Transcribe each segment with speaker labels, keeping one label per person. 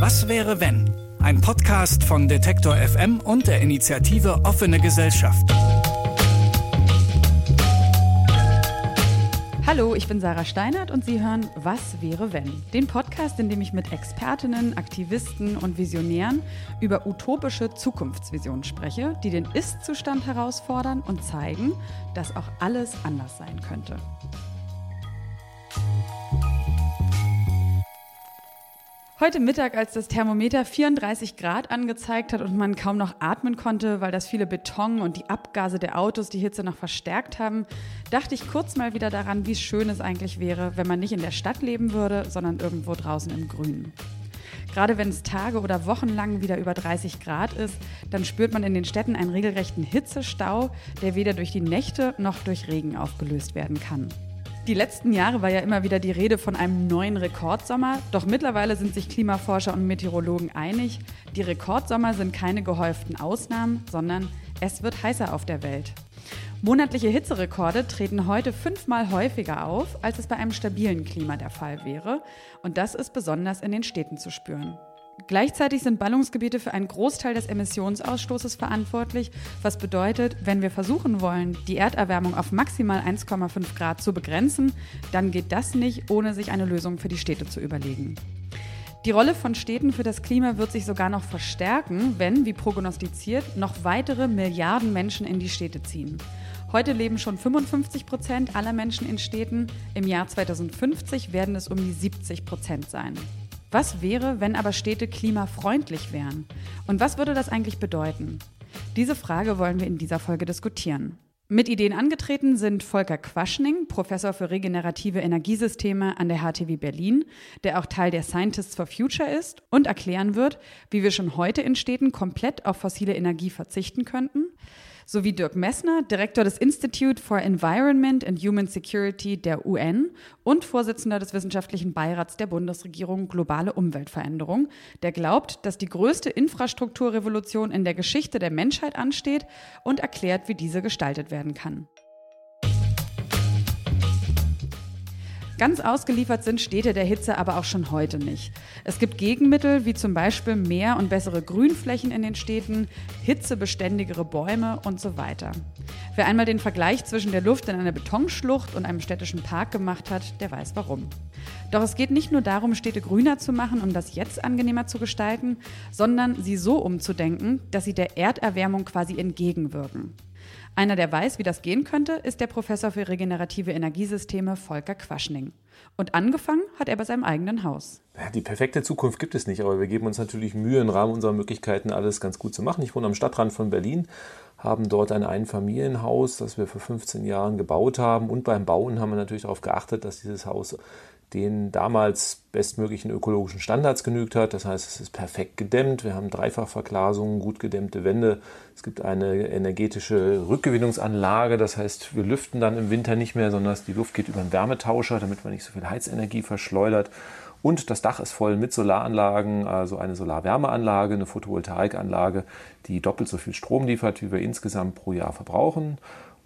Speaker 1: Was wäre wenn? Ein Podcast von Detektor FM und der Initiative Offene Gesellschaft.
Speaker 2: Hallo, ich bin Sarah Steinert und Sie hören Was wäre wenn? Den Podcast, in dem ich mit Expertinnen, Aktivisten und Visionären über utopische Zukunftsvisionen spreche, die den Ist-Zustand herausfordern und zeigen, dass auch alles anders sein könnte. Heute Mittag, als das Thermometer 34 Grad angezeigt hat und man kaum noch atmen konnte, weil das viele Beton und die Abgase der Autos die Hitze noch verstärkt haben, dachte ich kurz mal wieder daran, wie schön es eigentlich wäre, wenn man nicht in der Stadt leben würde, sondern irgendwo draußen im Grünen. Gerade wenn es Tage oder Wochen lang wieder über 30 Grad ist, dann spürt man in den Städten einen regelrechten Hitzestau, der weder durch die Nächte noch durch Regen aufgelöst werden kann. Die letzten Jahre war ja immer wieder die Rede von einem neuen Rekordsommer, doch mittlerweile sind sich Klimaforscher und Meteorologen einig, die Rekordsommer sind keine gehäuften Ausnahmen, sondern es wird heißer auf der Welt. Monatliche Hitzerekorde treten heute fünfmal häufiger auf, als es bei einem stabilen Klima der Fall wäre, und das ist besonders in den Städten zu spüren. Gleichzeitig sind Ballungsgebiete für einen Großteil des Emissionsausstoßes verantwortlich, was bedeutet, wenn wir versuchen wollen, die Erderwärmung auf maximal 1,5 Grad zu begrenzen, dann geht das nicht, ohne sich eine Lösung für die Städte zu überlegen. Die Rolle von Städten für das Klima wird sich sogar noch verstärken, wenn, wie prognostiziert, noch weitere Milliarden Menschen in die Städte ziehen. Heute leben schon 55 Prozent aller Menschen in Städten. Im Jahr 2050 werden es um die 70 Prozent sein. Was wäre, wenn aber Städte klimafreundlich wären? Und was würde das eigentlich bedeuten? Diese Frage wollen wir in dieser Folge diskutieren. Mit Ideen angetreten sind Volker Quaschning, Professor für regenerative Energiesysteme an der HTW Berlin, der auch Teil der Scientists for Future ist und erklären wird, wie wir schon heute in Städten komplett auf fossile Energie verzichten könnten sowie Dirk Messner, Direktor des Institute for Environment and Human Security der UN und Vorsitzender des wissenschaftlichen Beirats der Bundesregierung Globale Umweltveränderung, der glaubt, dass die größte Infrastrukturrevolution in der Geschichte der Menschheit ansteht und erklärt, wie diese gestaltet werden kann. Ganz ausgeliefert sind Städte der Hitze aber auch schon heute nicht. Es gibt Gegenmittel wie zum Beispiel mehr und bessere Grünflächen in den Städten, hitzebeständigere Bäume und so weiter. Wer einmal den Vergleich zwischen der Luft in einer Betonschlucht und einem städtischen Park gemacht hat, der weiß warum. Doch es geht nicht nur darum, Städte grüner zu machen, um das Jetzt angenehmer zu gestalten, sondern sie so umzudenken, dass sie der Erderwärmung quasi entgegenwirken. Einer, der weiß, wie das gehen könnte, ist der Professor für regenerative Energiesysteme Volker Quaschning. Und angefangen hat er bei seinem eigenen Haus.
Speaker 3: Die perfekte Zukunft gibt es nicht, aber wir geben uns natürlich Mühe, im Rahmen unserer Möglichkeiten alles ganz gut zu machen. Ich wohne am Stadtrand von Berlin, haben dort ein Einfamilienhaus, das wir vor 15 Jahren gebaut haben. Und beim Bauen haben wir natürlich darauf geachtet, dass dieses Haus den damals bestmöglichen ökologischen Standards genügt hat. Das heißt, es ist perfekt gedämmt. Wir haben Dreifachverglasungen, gut gedämmte Wände. Es gibt eine energetische Rückgewinnungsanlage. Das heißt, wir lüften dann im Winter nicht mehr, sondern die Luft geht über einen Wärmetauscher, damit man nicht so viel Heizenergie verschleudert. Und das Dach ist voll mit Solaranlagen, also eine Solarwärmeanlage, eine Photovoltaikanlage, die doppelt so viel Strom liefert, wie wir insgesamt pro Jahr verbrauchen.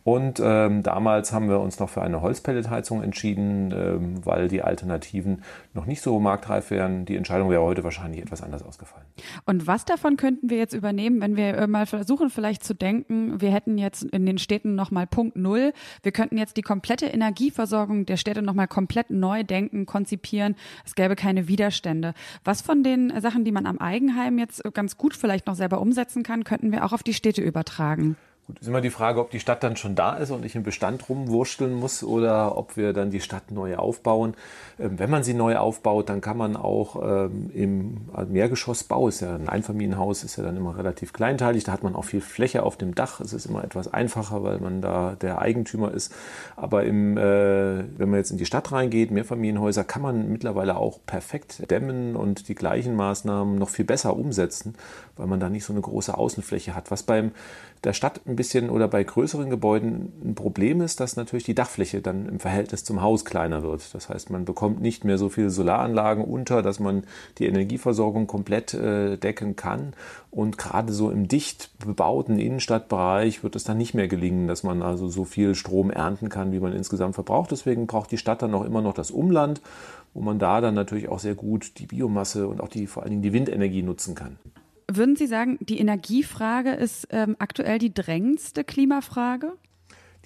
Speaker 3: Und ähm, damals haben wir uns noch für eine Holzpelletheizung entschieden, ähm, weil die Alternativen noch nicht so marktreif wären. Die Entscheidung wäre heute wahrscheinlich etwas anders ausgefallen.
Speaker 2: Und was davon könnten wir jetzt übernehmen, wenn wir äh, mal versuchen, vielleicht zu denken, wir hätten jetzt in den Städten nochmal Punkt Null. Wir könnten jetzt die komplette Energieversorgung der Städte nochmal komplett neu denken, konzipieren. Es gäbe keine Widerstände. Was von den Sachen, die man am Eigenheim jetzt ganz gut vielleicht noch selber umsetzen kann, könnten wir auch auf die Städte übertragen?
Speaker 3: Gut, ist immer die Frage, ob die Stadt dann schon da ist und ich im Bestand rumwurschteln muss oder ob wir dann die Stadt neu aufbauen. Ähm, wenn man sie neu aufbaut, dann kann man auch ähm, im Mehrgeschossbau, ist ja ein Einfamilienhaus, ist ja dann immer relativ kleinteilig, da hat man auch viel Fläche auf dem Dach. Es ist immer etwas einfacher, weil man da der Eigentümer ist. Aber im, äh, wenn man jetzt in die Stadt reingeht, Mehrfamilienhäuser, kann man mittlerweile auch perfekt dämmen und die gleichen Maßnahmen noch viel besser umsetzen, weil man da nicht so eine große Außenfläche hat. Was beim der Stadt ein bisschen oder bei größeren Gebäuden ein Problem ist, dass natürlich die Dachfläche dann im Verhältnis zum Haus kleiner wird. Das heißt, man bekommt nicht mehr so viele Solaranlagen unter, dass man die Energieversorgung komplett äh, decken kann. Und gerade so im dicht bebauten Innenstadtbereich wird es dann nicht mehr gelingen, dass man also so viel Strom ernten kann, wie man insgesamt verbraucht. Deswegen braucht die Stadt dann auch immer noch das Umland, wo man da dann natürlich auch sehr gut die Biomasse und auch die vor allen Dingen die Windenergie nutzen kann.
Speaker 2: Würden Sie sagen, die Energiefrage ist ähm, aktuell die drängendste Klimafrage?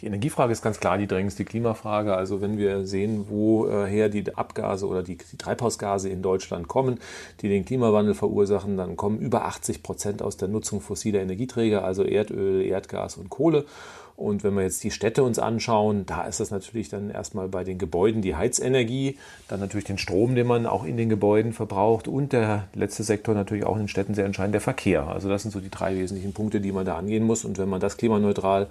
Speaker 3: Die Energiefrage ist ganz klar die drängendste Klimafrage. Also wenn wir sehen, woher die Abgase oder die, die, Treibhausgase in Deutschland kommen, die den Klimawandel verursachen, dann kommen über 80 Prozent aus der Nutzung fossiler Energieträger, also Erdöl, Erdgas und Kohle. Und wenn wir jetzt die Städte uns anschauen, da ist das natürlich dann erstmal bei den Gebäuden die Heizenergie, dann natürlich den Strom, den man auch in den Gebäuden verbraucht und der letzte Sektor natürlich auch in den Städten sehr entscheidend, der Verkehr. Also das sind so die drei wesentlichen Punkte, die man da angehen muss. Und wenn man das klimaneutral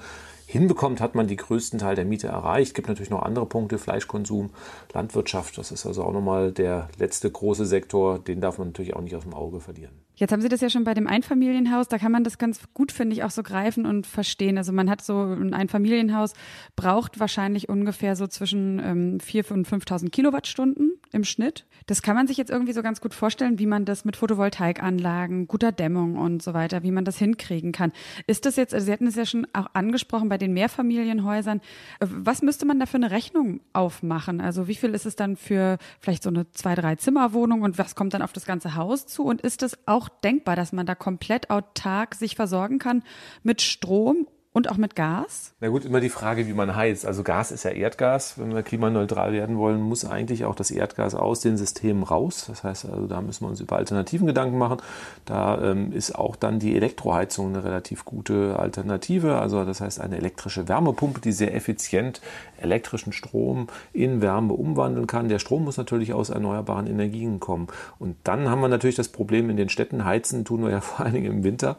Speaker 3: hinbekommt, hat man die größten Teil der Miete erreicht. Es gibt natürlich noch andere Punkte, Fleischkonsum, Landwirtschaft, das ist also auch nochmal der letzte große Sektor, den darf man natürlich auch nicht aus dem Auge verlieren.
Speaker 2: Jetzt haben Sie das ja schon bei dem Einfamilienhaus, da kann man das ganz gut, finde ich, auch so greifen und verstehen. Also man hat so ein Einfamilienhaus, braucht wahrscheinlich ungefähr so zwischen ähm, 4.000 und 5.000 Kilowattstunden im Schnitt. Das kann man sich jetzt irgendwie so ganz gut vorstellen, wie man das mit Photovoltaikanlagen, guter Dämmung und so weiter, wie man das hinkriegen kann. Ist das jetzt, also Sie hatten es ja schon auch angesprochen bei den Mehrfamilienhäusern, äh, was müsste man da für eine Rechnung aufmachen? Also wie viel ist es dann für vielleicht so eine zwei, drei Zimmerwohnung und was kommt dann auf das ganze Haus zu? Und ist es auch denkbar, dass man da komplett autark sich versorgen kann mit Strom und auch mit Gas?
Speaker 3: Na gut, immer die Frage, wie man heizt. Also Gas ist ja Erdgas. Wenn wir klimaneutral werden wollen, muss eigentlich auch das Erdgas aus den Systemen raus. Das heißt, also da müssen wir uns über Alternativen Gedanken machen. Da ähm, ist auch dann die Elektroheizung eine relativ gute Alternative. Also das heißt eine elektrische Wärmepumpe, die sehr effizient elektrischen Strom in Wärme umwandeln kann. Der Strom muss natürlich aus erneuerbaren Energien kommen. Und dann haben wir natürlich das Problem in den Städten. Heizen tun wir ja vor allen Dingen im Winter.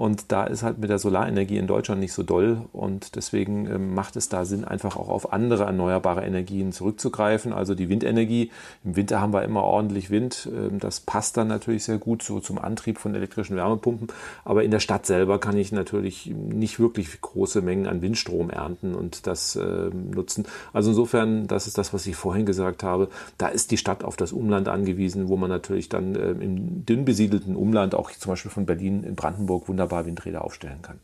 Speaker 3: Und da ist halt mit der Solarenergie in Deutschland nicht so doll und deswegen ähm, macht es da Sinn, einfach auch auf andere erneuerbare Energien zurückzugreifen. Also die Windenergie. Im Winter haben wir immer ordentlich Wind. Ähm, das passt dann natürlich sehr gut so zum Antrieb von elektrischen Wärmepumpen. Aber in der Stadt selber kann ich natürlich nicht wirklich große Mengen an Windstrom ernten und das äh, nutzen. Also insofern, das ist das, was ich vorhin gesagt habe. Da ist die Stadt auf das Umland angewiesen, wo man natürlich dann im dünn besiedelten Umland, auch zum Beispiel von Berlin in Brandenburg, wunderbar Windräder aufstellen kann.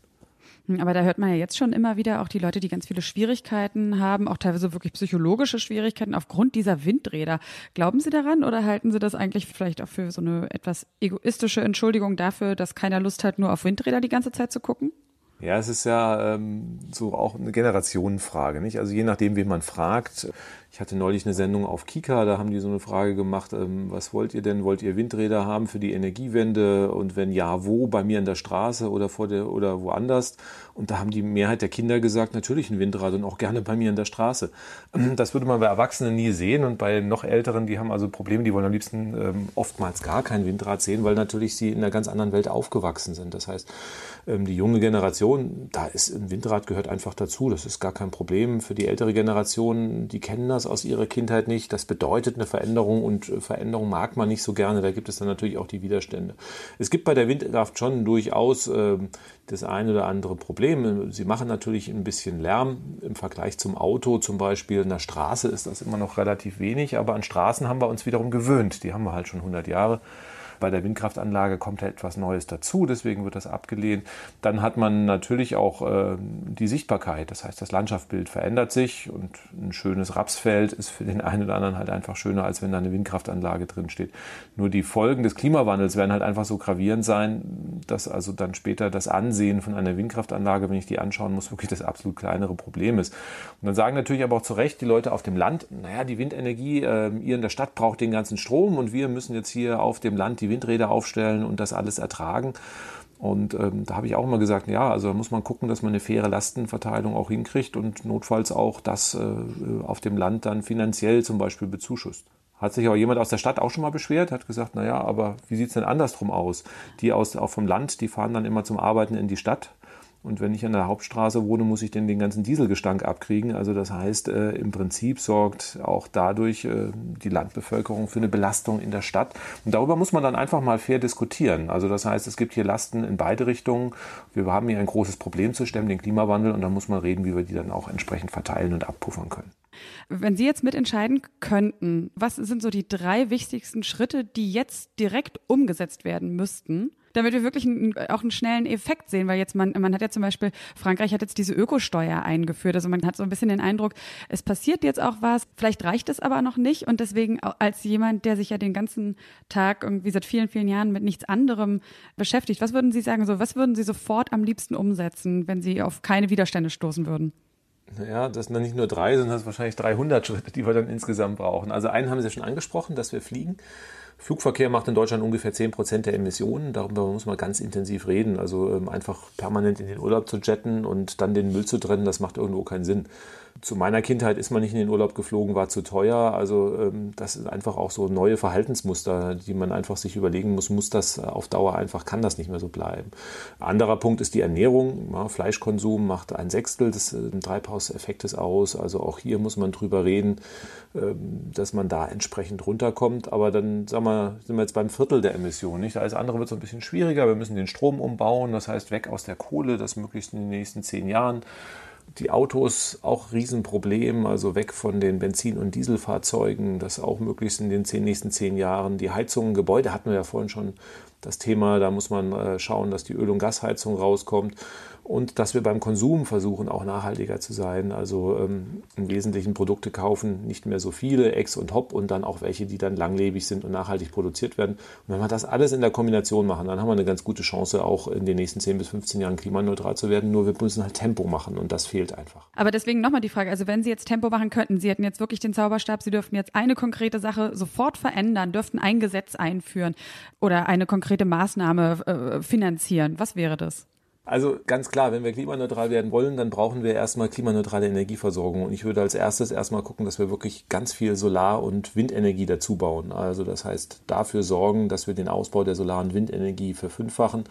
Speaker 2: Hm, aber da hört man ja jetzt schon immer wieder auch die Leute, die ganz viele Schwierigkeiten haben, auch teilweise wirklich psychologische Schwierigkeiten aufgrund dieser Windräder. Glauben Sie daran oder halten Sie das eigentlich vielleicht auch für so eine etwas egoistische Entschuldigung dafür, dass keiner Lust hat, nur auf Windräder die ganze Zeit zu gucken?
Speaker 3: Ja, es ist ja ähm, so auch eine Generationenfrage, nicht? Also je nachdem, wen man fragt, ich hatte neulich eine Sendung auf Kika, da haben die so eine Frage gemacht, ähm, was wollt ihr denn? Wollt ihr Windräder haben für die Energiewende? Und wenn ja, wo? Bei mir in der Straße oder vor der oder woanders? Und da haben die Mehrheit der Kinder gesagt, natürlich ein Windrad und auch gerne bei mir in der Straße. Das würde man bei Erwachsenen nie sehen und bei noch Älteren, die haben also Probleme, die wollen am liebsten ähm, oftmals gar kein Windrad sehen, weil natürlich sie in einer ganz anderen Welt aufgewachsen sind. Das heißt, ähm, die junge Generation, da ist ein Windrad gehört einfach dazu. Das ist gar kein Problem. Für die ältere Generation, die kennen das aus ihrer Kindheit nicht. Das bedeutet eine Veränderung und äh, Veränderung mag man nicht so gerne. Da gibt es dann natürlich auch die Widerstände. Es gibt bei der Windkraft schon durchaus äh, das eine oder andere Problem. Sie machen natürlich ein bisschen Lärm im Vergleich zum Auto zum Beispiel. In der Straße ist das immer noch relativ wenig, aber an Straßen haben wir uns wiederum gewöhnt. Die haben wir halt schon 100 Jahre. Bei der Windkraftanlage kommt etwas Neues dazu, deswegen wird das abgelehnt. Dann hat man natürlich auch äh, die Sichtbarkeit, das heißt, das Landschaftsbild verändert sich und ein schönes Rapsfeld ist für den einen oder anderen halt einfach schöner, als wenn da eine Windkraftanlage drin steht. Nur die Folgen des Klimawandels werden halt einfach so gravierend sein, dass also dann später das Ansehen von einer Windkraftanlage, wenn ich die anschauen muss, wirklich das absolut kleinere Problem ist. Und dann sagen natürlich aber auch zu Recht die Leute auf dem Land, naja, die Windenergie, äh, ihr in der Stadt braucht den ganzen Strom und wir müssen jetzt hier auf dem Land die die Windräder aufstellen und das alles ertragen. Und ähm, da habe ich auch immer gesagt, ja, also da muss man gucken, dass man eine faire Lastenverteilung auch hinkriegt und notfalls auch das äh, auf dem Land dann finanziell zum Beispiel bezuschusst. Hat sich aber jemand aus der Stadt auch schon mal beschwert, hat gesagt, naja, aber wie sieht's denn andersrum aus? Die aus, auch vom Land, die fahren dann immer zum Arbeiten in die Stadt Und wenn ich an der Hauptstraße wohne, muss ich denn den ganzen Dieselgestank abkriegen. Also das heißt, äh, im Prinzip sorgt auch dadurch äh, die Landbevölkerung für eine Belastung in der Stadt. Und darüber muss man dann einfach mal fair diskutieren. Also das heißt, es gibt hier Lasten in beide Richtungen. Wir haben hier ein großes Problem zu stemmen, den Klimawandel. Und da muss man reden, wie wir die dann auch entsprechend verteilen und abpuffern können.
Speaker 2: Wenn Sie jetzt mitentscheiden könnten, was sind so die drei wichtigsten Schritte, die jetzt direkt umgesetzt werden müssten, damit wir wirklich einen, auch einen schnellen Effekt sehen, weil jetzt man, man hat ja zum Beispiel, Frankreich hat jetzt diese Ökosteuer eingeführt, also man hat so ein bisschen den Eindruck, es passiert jetzt auch was, vielleicht reicht es aber noch nicht und deswegen als jemand, der sich ja den ganzen Tag irgendwie seit vielen, vielen Jahren mit nichts anderem beschäftigt, was würden Sie sagen, so, was würden Sie sofort am liebsten umsetzen, wenn Sie auf keine Widerstände stoßen würden?
Speaker 3: Naja, das sind dann nicht nur drei, sondern das sind wahrscheinlich 300 Schritte, die wir dann insgesamt brauchen. Also einen haben Sie schon angesprochen, dass wir fliegen. Flugverkehr macht in Deutschland ungefähr 10 Prozent der Emissionen. Darüber muss man ganz intensiv reden. Also ähm, einfach permanent in den Urlaub zu jetten und dann den Müll zu trennen, das macht irgendwo keinen Sinn zu meiner Kindheit ist man nicht in den Urlaub geflogen, war zu teuer. Also ähm, das ist einfach auch so neue Verhaltensmuster, die man einfach sich überlegen muss, muss das auf Dauer einfach, kann das nicht mehr so bleiben. Anderer Punkt ist die Ernährung. Fleischkonsum macht ein Sechstel des äh, Treibhauseffektes aus. Also auch hier muss man drüber reden, ähm, dass man da entsprechend runterkommt. Aber dann sagen wir, sind wir jetzt beim Viertel der Emissionen. Nicht? Alles andere wird so ein bisschen schwieriger. Wir müssen den Strom umbauen, das heißt weg aus der Kohle, das möglichst in den nächsten zehn Jahren die Autos auch Riesenproblem, also weg von den Benzin- und Dieselfahrzeugen, das auch möglichst in den zehn, nächsten zehn Jahren. Die Heizungen, Gebäude hatten wir ja vorhin schon das Thema, da muss man äh, schauen, dass die Öl- und Gasheizung rauskommt und dass wir beim Konsum versuchen, auch nachhaltiger zu sein. Also ähm, im Wesentlichen Produkte kaufen, nicht mehr so viele, Ex und Hop und dann auch welche, die dann langlebig sind und nachhaltig produziert werden. Und wenn wir das alles in der Kombination machen, dann haben wir eine ganz gute Chance, auch in den nächsten 10 bis 15 Jahren klimaneutral zu werden. Nur wir müssen halt Tempo machen und das fehlt einfach.
Speaker 2: Aber deswegen nochmal die Frage, also wenn Sie jetzt Tempo machen könnten, Sie hätten jetzt wirklich den Zauberstab, Sie dürften jetzt eine konkrete Sache sofort verändern, dürften ein Gesetz einführen oder eine konkrete Maßnahme äh, finanzieren. Was wäre das?
Speaker 3: Also ganz klar, wenn wir klimaneutral werden wollen, dann brauchen wir erstmal klimaneutrale Energieversorgung. Und ich würde als erstes erstmal gucken, dass wir wirklich ganz viel Solar- und Windenergie dazu bauen. Also das heißt, dafür sorgen, dass wir den Ausbau der Solar- und Windenergie verfünffachen.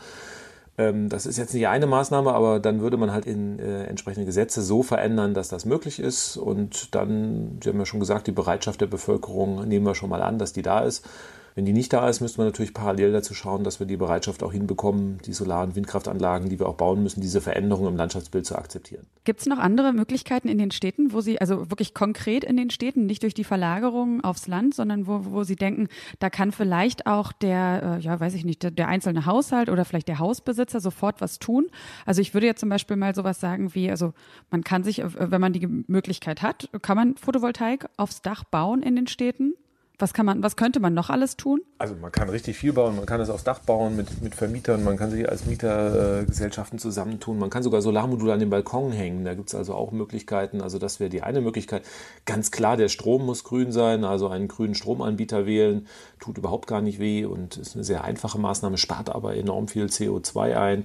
Speaker 3: Ähm, das ist jetzt nicht eine Maßnahme, aber dann würde man halt in äh, entsprechende Gesetze so verändern, dass das möglich ist. Und dann, Sie haben ja schon gesagt, die Bereitschaft der Bevölkerung nehmen wir schon mal an, dass die da ist. Wenn die nicht da ist, müsste man natürlich parallel dazu schauen, dass wir die Bereitschaft auch hinbekommen, die Solar- und Windkraftanlagen, die wir auch bauen müssen, diese Veränderungen im Landschaftsbild zu akzeptieren.
Speaker 2: Gibt es noch andere Möglichkeiten in den Städten, wo Sie, also wirklich konkret in den Städten, nicht durch die Verlagerung aufs Land, sondern wo, wo Sie denken, da kann vielleicht auch der, äh, ja, weiß ich nicht, der, der einzelne Haushalt oder vielleicht der Hausbesitzer sofort was tun? Also ich würde jetzt zum Beispiel mal sowas sagen wie, also man kann sich, äh, wenn man die Möglichkeit hat, kann man Photovoltaik aufs Dach bauen in den Städten? Was kann man, was könnte man noch alles tun?
Speaker 3: Also man kann richtig viel bauen, man kann es aufs Dach bauen mit, mit Vermietern, man kann sich als Mietergesellschaften zusammentun, man kann sogar Solarmodule an den Balkon hängen, da gibt es also auch Möglichkeiten. Also das wäre die eine Möglichkeit. Ganz klar, der Strom muss grün sein, also einen grünen Stromanbieter wählen, tut überhaupt gar nicht weh und ist eine sehr einfache Maßnahme, spart aber enorm viel CO2 ein.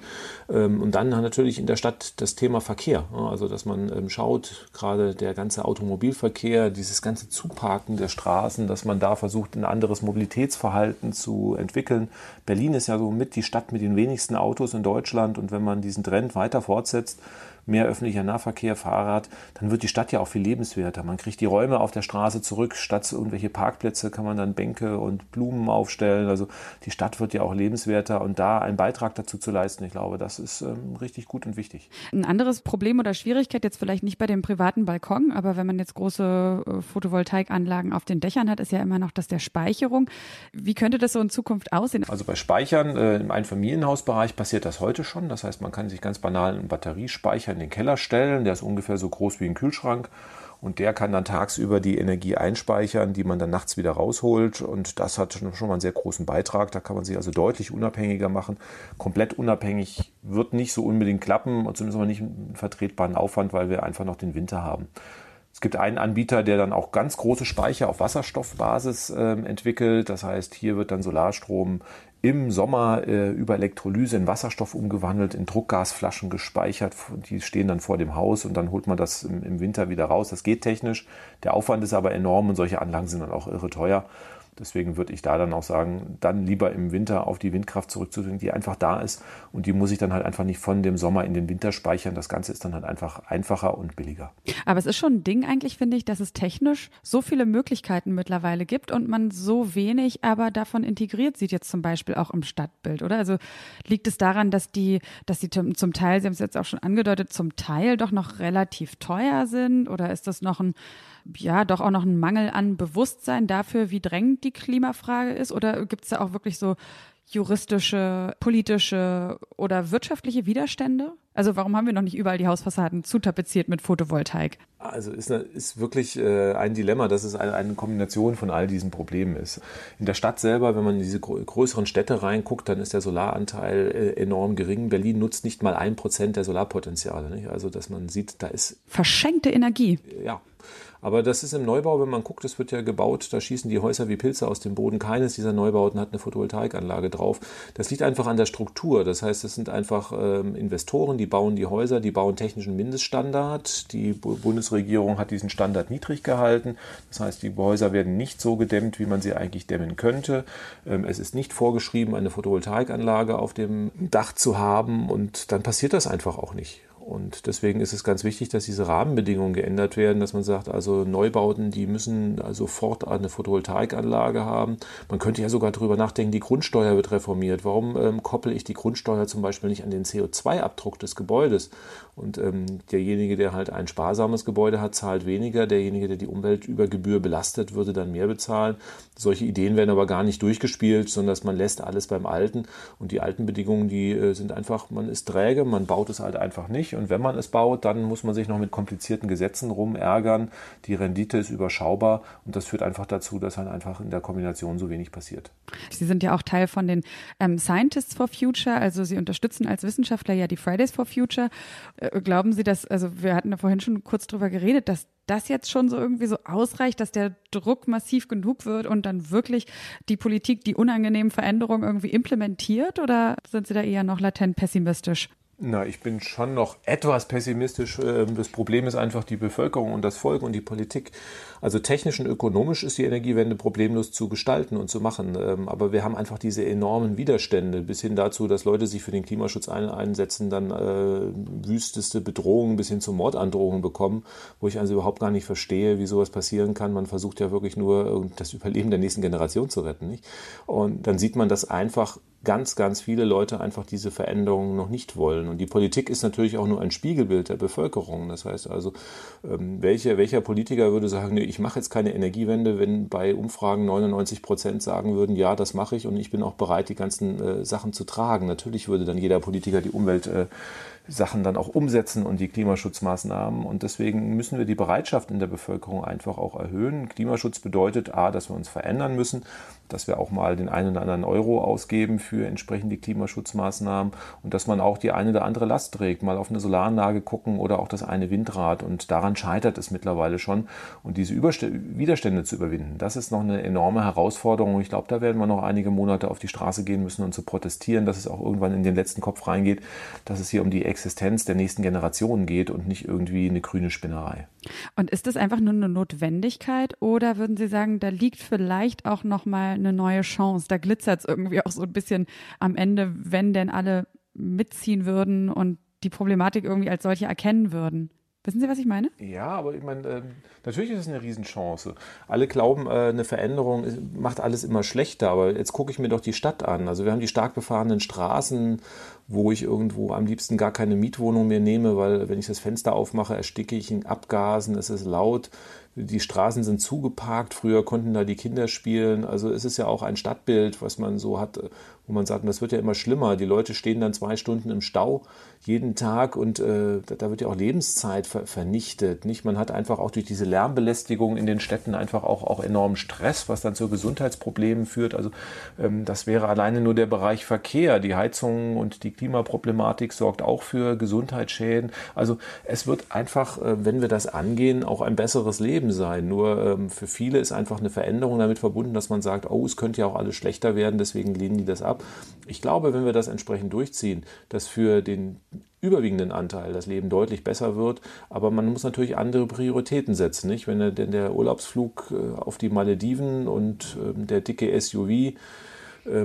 Speaker 3: Ähm, und dann natürlich in der Stadt das Thema Verkehr, also dass man ähm, schaut, gerade der ganze Automobilverkehr, dieses ganze Zuparken der Straßen, dass man da versucht, ein anderes Mobilitätsverhalten zu entwickeln. Berlin ist ja so mit die Stadt mit den wenigsten Autos in Deutschland und wenn man diesen Trend weiter fortsetzt, mehr öffentlicher Nahverkehr, Fahrrad, dann wird die Stadt ja auch viel lebenswerter. Man kriegt die Räume auf der Straße zurück, statt irgendwelche Parkplätze kann man dann Bänke und Blumen aufstellen. Also die Stadt wird ja auch lebenswerter und da einen Beitrag dazu zu leisten, ich glaube, das ist ähm, richtig gut und wichtig.
Speaker 2: Ein anderes Problem oder Schwierigkeit jetzt vielleicht nicht bei dem privaten Balkon, aber wenn man jetzt große äh, Photovoltaikanlagen auf den Dächern hat, ist ja immer noch das der Speicherung. Wie könnte das so in Zukunft aussehen?
Speaker 3: Also bei Speichern äh, im Einfamilienhausbereich passiert das heute schon. Das heißt, man kann sich ganz banal einen Batteriespeicher in den Keller stellen. Der ist ungefähr so groß wie ein Kühlschrank. Und der kann dann tagsüber die Energie einspeichern, die man dann nachts wieder rausholt. Und das hat schon mal einen sehr großen Beitrag. Da kann man sich also deutlich unabhängiger machen. Komplett unabhängig wird nicht so unbedingt klappen, zumindest aber nicht einen vertretbaren Aufwand, weil wir einfach noch den Winter haben. Es gibt einen Anbieter, der dann auch ganz große Speicher auf Wasserstoffbasis äh, entwickelt. Das heißt, hier wird dann Solarstrom im Sommer äh, über Elektrolyse in Wasserstoff umgewandelt, in Druckgasflaschen gespeichert. Die stehen dann vor dem Haus und dann holt man das im, im Winter wieder raus. Das geht technisch. Der Aufwand ist aber enorm und solche Anlagen sind dann auch irre teuer. Deswegen würde ich da dann auch sagen, dann lieber im Winter auf die Windkraft zurückzudrücken, die einfach da ist und die muss ich dann halt einfach nicht von dem Sommer in den Winter speichern. Das Ganze ist dann halt einfach einfacher und billiger.
Speaker 2: Aber es ist schon ein Ding eigentlich, finde ich, dass es technisch so viele Möglichkeiten mittlerweile gibt und man so wenig aber davon integriert sieht jetzt zum Beispiel auch im Stadtbild, oder? Also liegt es daran, dass die, dass die zum Teil, Sie haben es jetzt auch schon angedeutet, zum Teil doch noch relativ teuer sind oder ist das noch ein ja doch auch noch ein Mangel an Bewusstsein dafür, wie drängend die Klimafrage ist? Oder gibt es da auch wirklich so juristische, politische oder wirtschaftliche Widerstände? Also warum haben wir noch nicht überall die Hausfassaden zutapeziert mit Photovoltaik?
Speaker 3: Also ist, ist wirklich äh, ein Dilemma, dass es eine, eine, Kombination von all diesen Problemen ist. In der Stadt selber, wenn man in diese größeren Städte reinguckt, dann ist der Solaranteil äh, enorm gering. Berlin nutzt nicht mal ein Prozent der Solarpotenziale. Nicht? Also dass man sieht, da ist...
Speaker 2: Verschenkte Energie.
Speaker 3: Ja, aber das ist im Neubau, wenn man guckt, es wird ja gebaut, da schießen die Häuser wie Pilze aus dem Boden. Keines dieser Neubauten hat eine Photovoltaikanlage drauf. Das liegt einfach an der Struktur. Das heißt, es sind einfach ähm, Investoren, die bauen die Häuser, die bauen technischen Mindeststandard. Die Bundesregierung hat diesen Standard niedrig gehalten. Das heißt, die Häuser werden nicht so gedämmt, wie man sie eigentlich dämmen könnte. Ähm, es ist nicht vorgeschrieben, eine Photovoltaikanlage auf dem Dach zu haben und dann passiert das einfach auch nicht. Und deswegen ist es ganz wichtig, dass diese Rahmenbedingungen geändert werden, dass man sagt, also Neubauten, die müssen sofort eine Photovoltaikanlage haben. Man könnte ja sogar darüber nachdenken, die Grundsteuer wird reformiert. Warum ähm, koppel ich die Grundsteuer zum Beispiel nicht an den CO2-Abdruck des Gebäudes? Und ähm, derjenige, der halt ein sparsames Gebäude hat, zahlt weniger. Derjenige, der die Umwelt über Gebühr belastet, würde dann mehr bezahlen. Solche Ideen werden aber gar nicht durchgespielt, sondern dass man lässt alles beim Alten. Und die alten Bedingungen, die äh, sind einfach, man ist träge, man baut es halt einfach nicht. Und wenn man es baut, dann muss man sich noch mit komplizierten Gesetzen rumärgern. Die Rendite ist überschaubar und das führt einfach dazu, dass halt einfach in der Kombination so wenig passiert.
Speaker 2: Sie sind ja auch Teil von den ähm, Scientists for Future, also Sie unterstützen als Wissenschaftler ja die Fridays for Future. Äh, glauben Sie, dass, also wir hatten ja vorhin schon kurz drüber geredet, dass das jetzt schon so irgendwie so ausreicht, dass der Druck massiv genug wird und dann wirklich die Politik die unangenehmen Veränderungen irgendwie implementiert oder sind Sie da eher noch latent pessimistisch?
Speaker 3: Na, ich bin schon noch etwas pessimistisch. Ähm, das Problem ist einfach die Bevölkerung und das Volk und die Politik. Also technisch und ökonomisch ist die Energiewende problemlos zu gestalten und zu machen. Ähm, aber wir haben einfach diese enormen Widerstände bis hin dazu, dass Leute sich für den Klimaschutz einsetzen, dann äh, wüsteste Bedrohungen bis hin zu Mordandrohungen bekommen, wo ich also überhaupt gar nicht verstehe, wie sowas passieren kann. Man versucht ja wirklich nur das Überleben der nächsten Generation zu retten. Nicht? Und dann sieht man, dass einfach ganz, ganz viele Leute einfach diese Veränderungen noch nicht wollen. Und die Politik ist natürlich auch nur ein Spiegelbild der Bevölkerung. Das heißt also, ähm, welche, welcher Politiker würde sagen, nee, ich mache jetzt keine Energiewende, wenn bei Umfragen 99 Prozent sagen würden, ja, das mache ich und ich bin auch bereit, die ganzen äh, Sachen zu tragen. Natürlich würde dann jeder Politiker die Umwelt äh, Sachen dann auch umsetzen und die Klimaschutzmaßnahmen. Und deswegen müssen wir die Bereitschaft in der Bevölkerung einfach auch erhöhen. Klimaschutz bedeutet A, dass wir uns verändern müssen, dass wir auch mal den einen oder anderen Euro ausgeben für entsprechende Klimaschutzmaßnahmen und dass man auch die eine oder andere Last trägt, mal auf eine Solaranlage gucken oder auch das eine Windrad. Und daran scheitert es mittlerweile schon. Und diese Überst Widerstände zu überwinden, das ist noch eine enorme Herausforderung. Ich glaube, da werden wir noch einige Monate auf die Straße gehen müssen und zu protestieren, dass es auch irgendwann in den letzten Kopf reingeht, dass es hier um die Existenz der nächsten Generationen geht und nicht irgendwie eine grüne Spinnerei.
Speaker 2: Und ist das einfach nur eine Notwendigkeit oder würden Sie sagen, da liegt vielleicht auch noch mal eine neue Chance? Da glitzert es irgendwie auch so ein bisschen am Ende, wenn denn alle mitziehen würden und die Problematik irgendwie als solche erkennen würden. Wissen Sie, was ich meine?
Speaker 3: Ja, aber ich meine, äh, natürlich ist es eine Riesenchance. Alle glauben, äh, eine Veränderung macht alles immer schlechter, aber jetzt gucke ich mir doch die Stadt an. Also wir haben die stark befahrenen Straßen, wo ich irgendwo am liebsten gar keine Mietwohnung mehr nehme, weil wenn ich das Fenster aufmache, ersticke ich in Abgasen, es ist laut die Straßen sind zugeparkt, früher konnten da die Kinder spielen. Also es ist ja auch ein Stadtbild, was man so hat, wo man sagt, das wird ja immer schlimmer. Die Leute stehen dann zwei Stunden im Stau jeden Tag und äh, da wird ja auch Lebenszeit ver vernichtet. Nicht? Man hat einfach auch durch diese Lärmbelästigung in den Städten einfach auch, auch enormen Stress, was dann zu Gesundheitsproblemen führt. Also ähm, das wäre alleine nur der Bereich Verkehr, die Heizungen und die Klimaproblematik sorgt auch für Gesundheitsschäden. Also es wird einfach, äh, wenn wir das angehen, auch ein besseres Leben sein. Nur ähm, für viele ist einfach eine Veränderung damit verbunden, dass man sagt, oh, es könnte ja auch alles schlechter werden, deswegen lehnen die das ab. Ich glaube, wenn wir das entsprechend durchziehen, dass für den überwiegenden Anteil das Leben deutlich besser wird. Aber man muss natürlich andere Prioritäten setzen. Nicht? Wenn denn der Urlaubsflug äh, auf die Malediven und ähm, der dicke SUV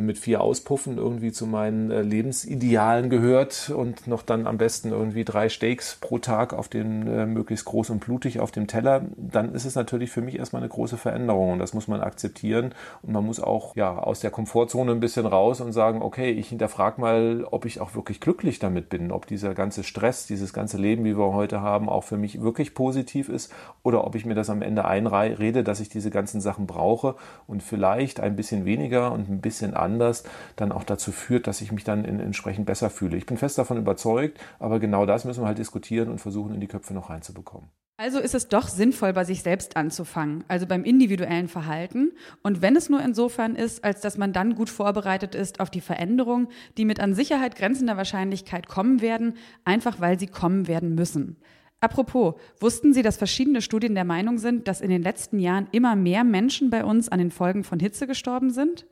Speaker 3: mit vier Auspuffen irgendwie zu meinen äh, Lebensidealen gehört und noch dann am besten irgendwie drei Steaks pro Tag auf den äh, möglichst groß und blutig auf dem Teller, dann ist es natürlich für mich erstmal eine große Veränderung und das muss man akzeptieren. Und man muss auch ja aus der Komfortzone ein bisschen raus und sagen, okay, ich hinterfrage mal, ob ich auch wirklich glücklich damit bin, ob dieser ganze Stress, dieses ganze Leben, wie wir heute haben, auch für mich wirklich positiv ist oder ob ich mir das am Ende einrede, dass ich diese ganzen Sachen brauche und vielleicht ein bisschen weniger und ein bisschen bisschen anders dann auch dazu führt, dass ich mich dann in, entsprechend besser fühle. Ich bin fest davon überzeugt, aber genau das müssen wir halt diskutieren und versuchen, in die Köpfe noch reinzubekommen.
Speaker 2: Also ist es doch sinnvoll, bei sich selbst anzufangen, also beim individuellen Verhalten. Und wenn es nur insofern ist, als dass man dann gut vorbereitet ist auf die Veränderungen, die mit an Sicherheit grenzender Wahrscheinlichkeit kommen werden, einfach weil sie kommen werden müssen. Apropos, wussten Sie, dass verschiedene Studien der Meinung sind, dass in den letzten Jahren immer mehr Menschen bei uns an den Folgen von Hitze gestorben sind?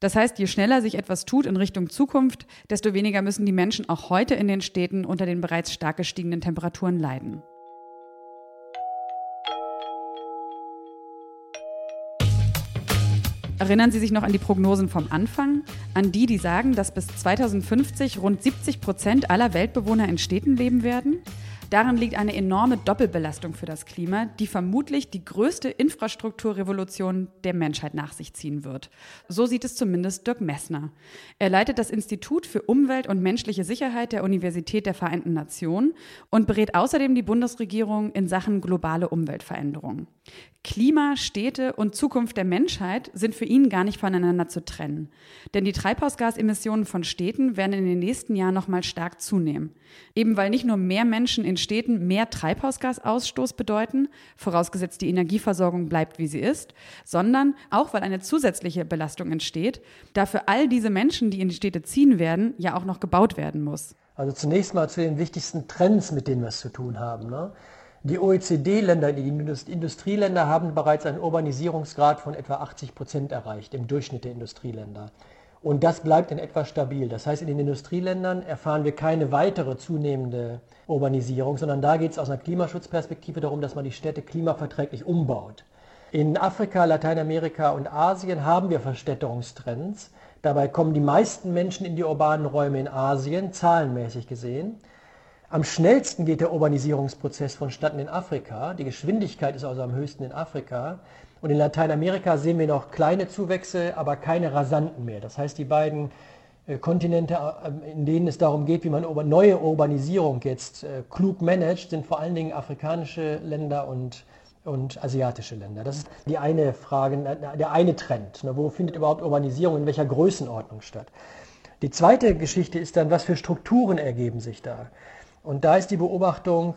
Speaker 2: Das heißt, je schneller sich etwas tut in Richtung Zukunft, desto weniger müssen die Menschen auch heute in den Städten unter den bereits stark gestiegenen Temperaturen leiden. Erinnern Sie sich noch an die Prognosen vom Anfang? An die, die sagen, dass bis 2050 rund 70 Prozent aller Weltbewohner in Städten leben werden? Darin liegt eine enorme Doppelbelastung für das Klima, die vermutlich die größte Infrastrukturrevolution der Menschheit nach sich ziehen wird. So sieht es zumindest Dirk Messner. Er leitet das Institut für Umwelt und menschliche Sicherheit der Universität der Vereinten Nationen und berät außerdem die Bundesregierung in Sachen globale Umweltveränderung. Klima, Städte und Zukunft der Menschheit sind für ihn gar nicht voneinander zu trennen. Denn die Treibhausgasemissionen von Städten werden in den nächsten Jahren noch mal stark zunehmen. Eben weil nicht nur mehr Menschen in Städten mehr Treibhausgasausstoß bedeuten, vorausgesetzt die Energieversorgung bleibt, wie sie ist, sondern auch weil eine zusätzliche Belastung entsteht, da für all diese Menschen, die in die Städte ziehen werden, ja auch noch gebaut werden muss.
Speaker 4: Also zunächst mal zu den wichtigsten Trends, mit denen wir es zu tun haben. Ne? Die OECD-Länder, die Industrieländer haben bereits einen Urbanisierungsgrad von etwa 80 Prozent erreicht, im Durchschnitt der Industrieländer. Und das bleibt in etwa stabil. Das heißt, in den Industrieländern erfahren wir keine weitere zunehmende Urbanisierung, sondern da geht es aus einer Klimaschutzperspektive darum, dass man die Städte klimaverträglich umbaut. In Afrika, Lateinamerika und Asien haben wir Verstädterungstrends. Dabei kommen die meisten Menschen in die urbanen Räume in Asien, zahlenmäßig gesehen. Am schnellsten geht der Urbanisierungsprozess vonstatten in Afrika. Die Geschwindigkeit ist also am höchsten in Afrika. Und in Lateinamerika sehen wir noch kleine Zuwächse, aber keine rasanten mehr. Das heißt, die beiden äh, Kontinente, äh, in denen es darum geht, wie man neue Urbanisierung jetzt äh, klug managt, sind vor allen Dingen afrikanische Länder und, und asiatische Länder. Das ist die eine Frage, der eine Trend. Ne, wo findet überhaupt Urbanisierung, in welcher Größenordnung statt? Die zweite Geschichte ist dann, was für Strukturen ergeben sich da? Und da ist die Beobachtung,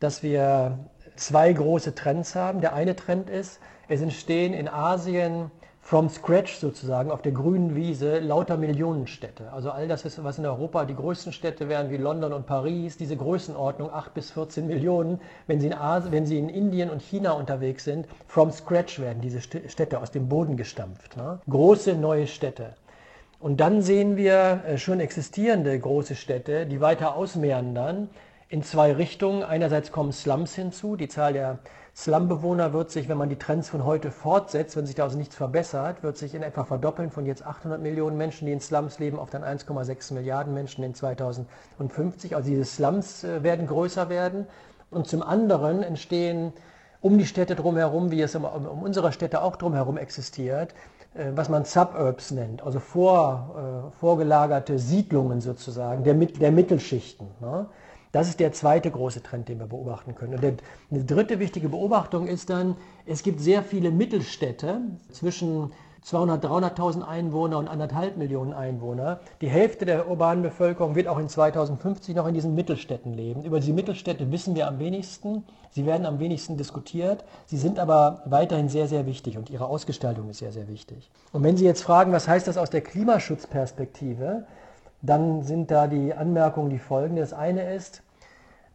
Speaker 4: dass wir zwei große Trends haben. Der eine Trend ist, es entstehen in Asien from scratch sozusagen auf der grünen Wiese lauter Millionenstädte. Also all das, was in Europa die größten Städte wären, wie London und Paris, diese Größenordnung 8 bis 14 Millionen, wenn sie, in Asien, wenn sie in Indien und China unterwegs sind, from scratch werden diese Städte aus dem Boden gestampft. Ne? Große neue Städte. Und dann sehen wir äh, schon existierende große Städte, die weiter ausmeandern in zwei Richtungen. Einerseits kommen Slums hinzu. Die Zahl der Slumbewohner wird sich, wenn man die Trends von heute fortsetzt, wenn sich da also nichts verbessert, wird sich in etwa verdoppeln von jetzt 800 Millionen Menschen, die in Slums leben, auf dann 1,6 Milliarden Menschen in 2050. Also diese Slums äh, werden größer werden. Und zum anderen entstehen um die Städte drumherum, wie es um, um unsere Städte auch drumherum existiert, was man Suburbs nennt, also vor, äh, vorgelagerte Siedlungen sozusagen der, der Mittelschichten. Ne? Das ist der zweite große Trend, den wir beobachten können. Und der, eine dritte wichtige Beobachtung ist dann, es gibt sehr viele Mittelstädte zwischen 200.000, 300.000 Einwohner und anderthalb Millionen Einwohner. Die Hälfte der urbanen Bevölkerung wird auch in 2050 noch in diesen Mittelstädten leben. Über diese Mittelstädte wissen wir am wenigsten. Sie werden am wenigsten diskutiert. Sie sind aber weiterhin sehr, sehr wichtig und ihre Ausgestaltung ist sehr, sehr wichtig. Und wenn Sie jetzt fragen, was heißt das aus der Klimaschutzperspektive, dann sind da die Anmerkungen die folgende. Das eine ist,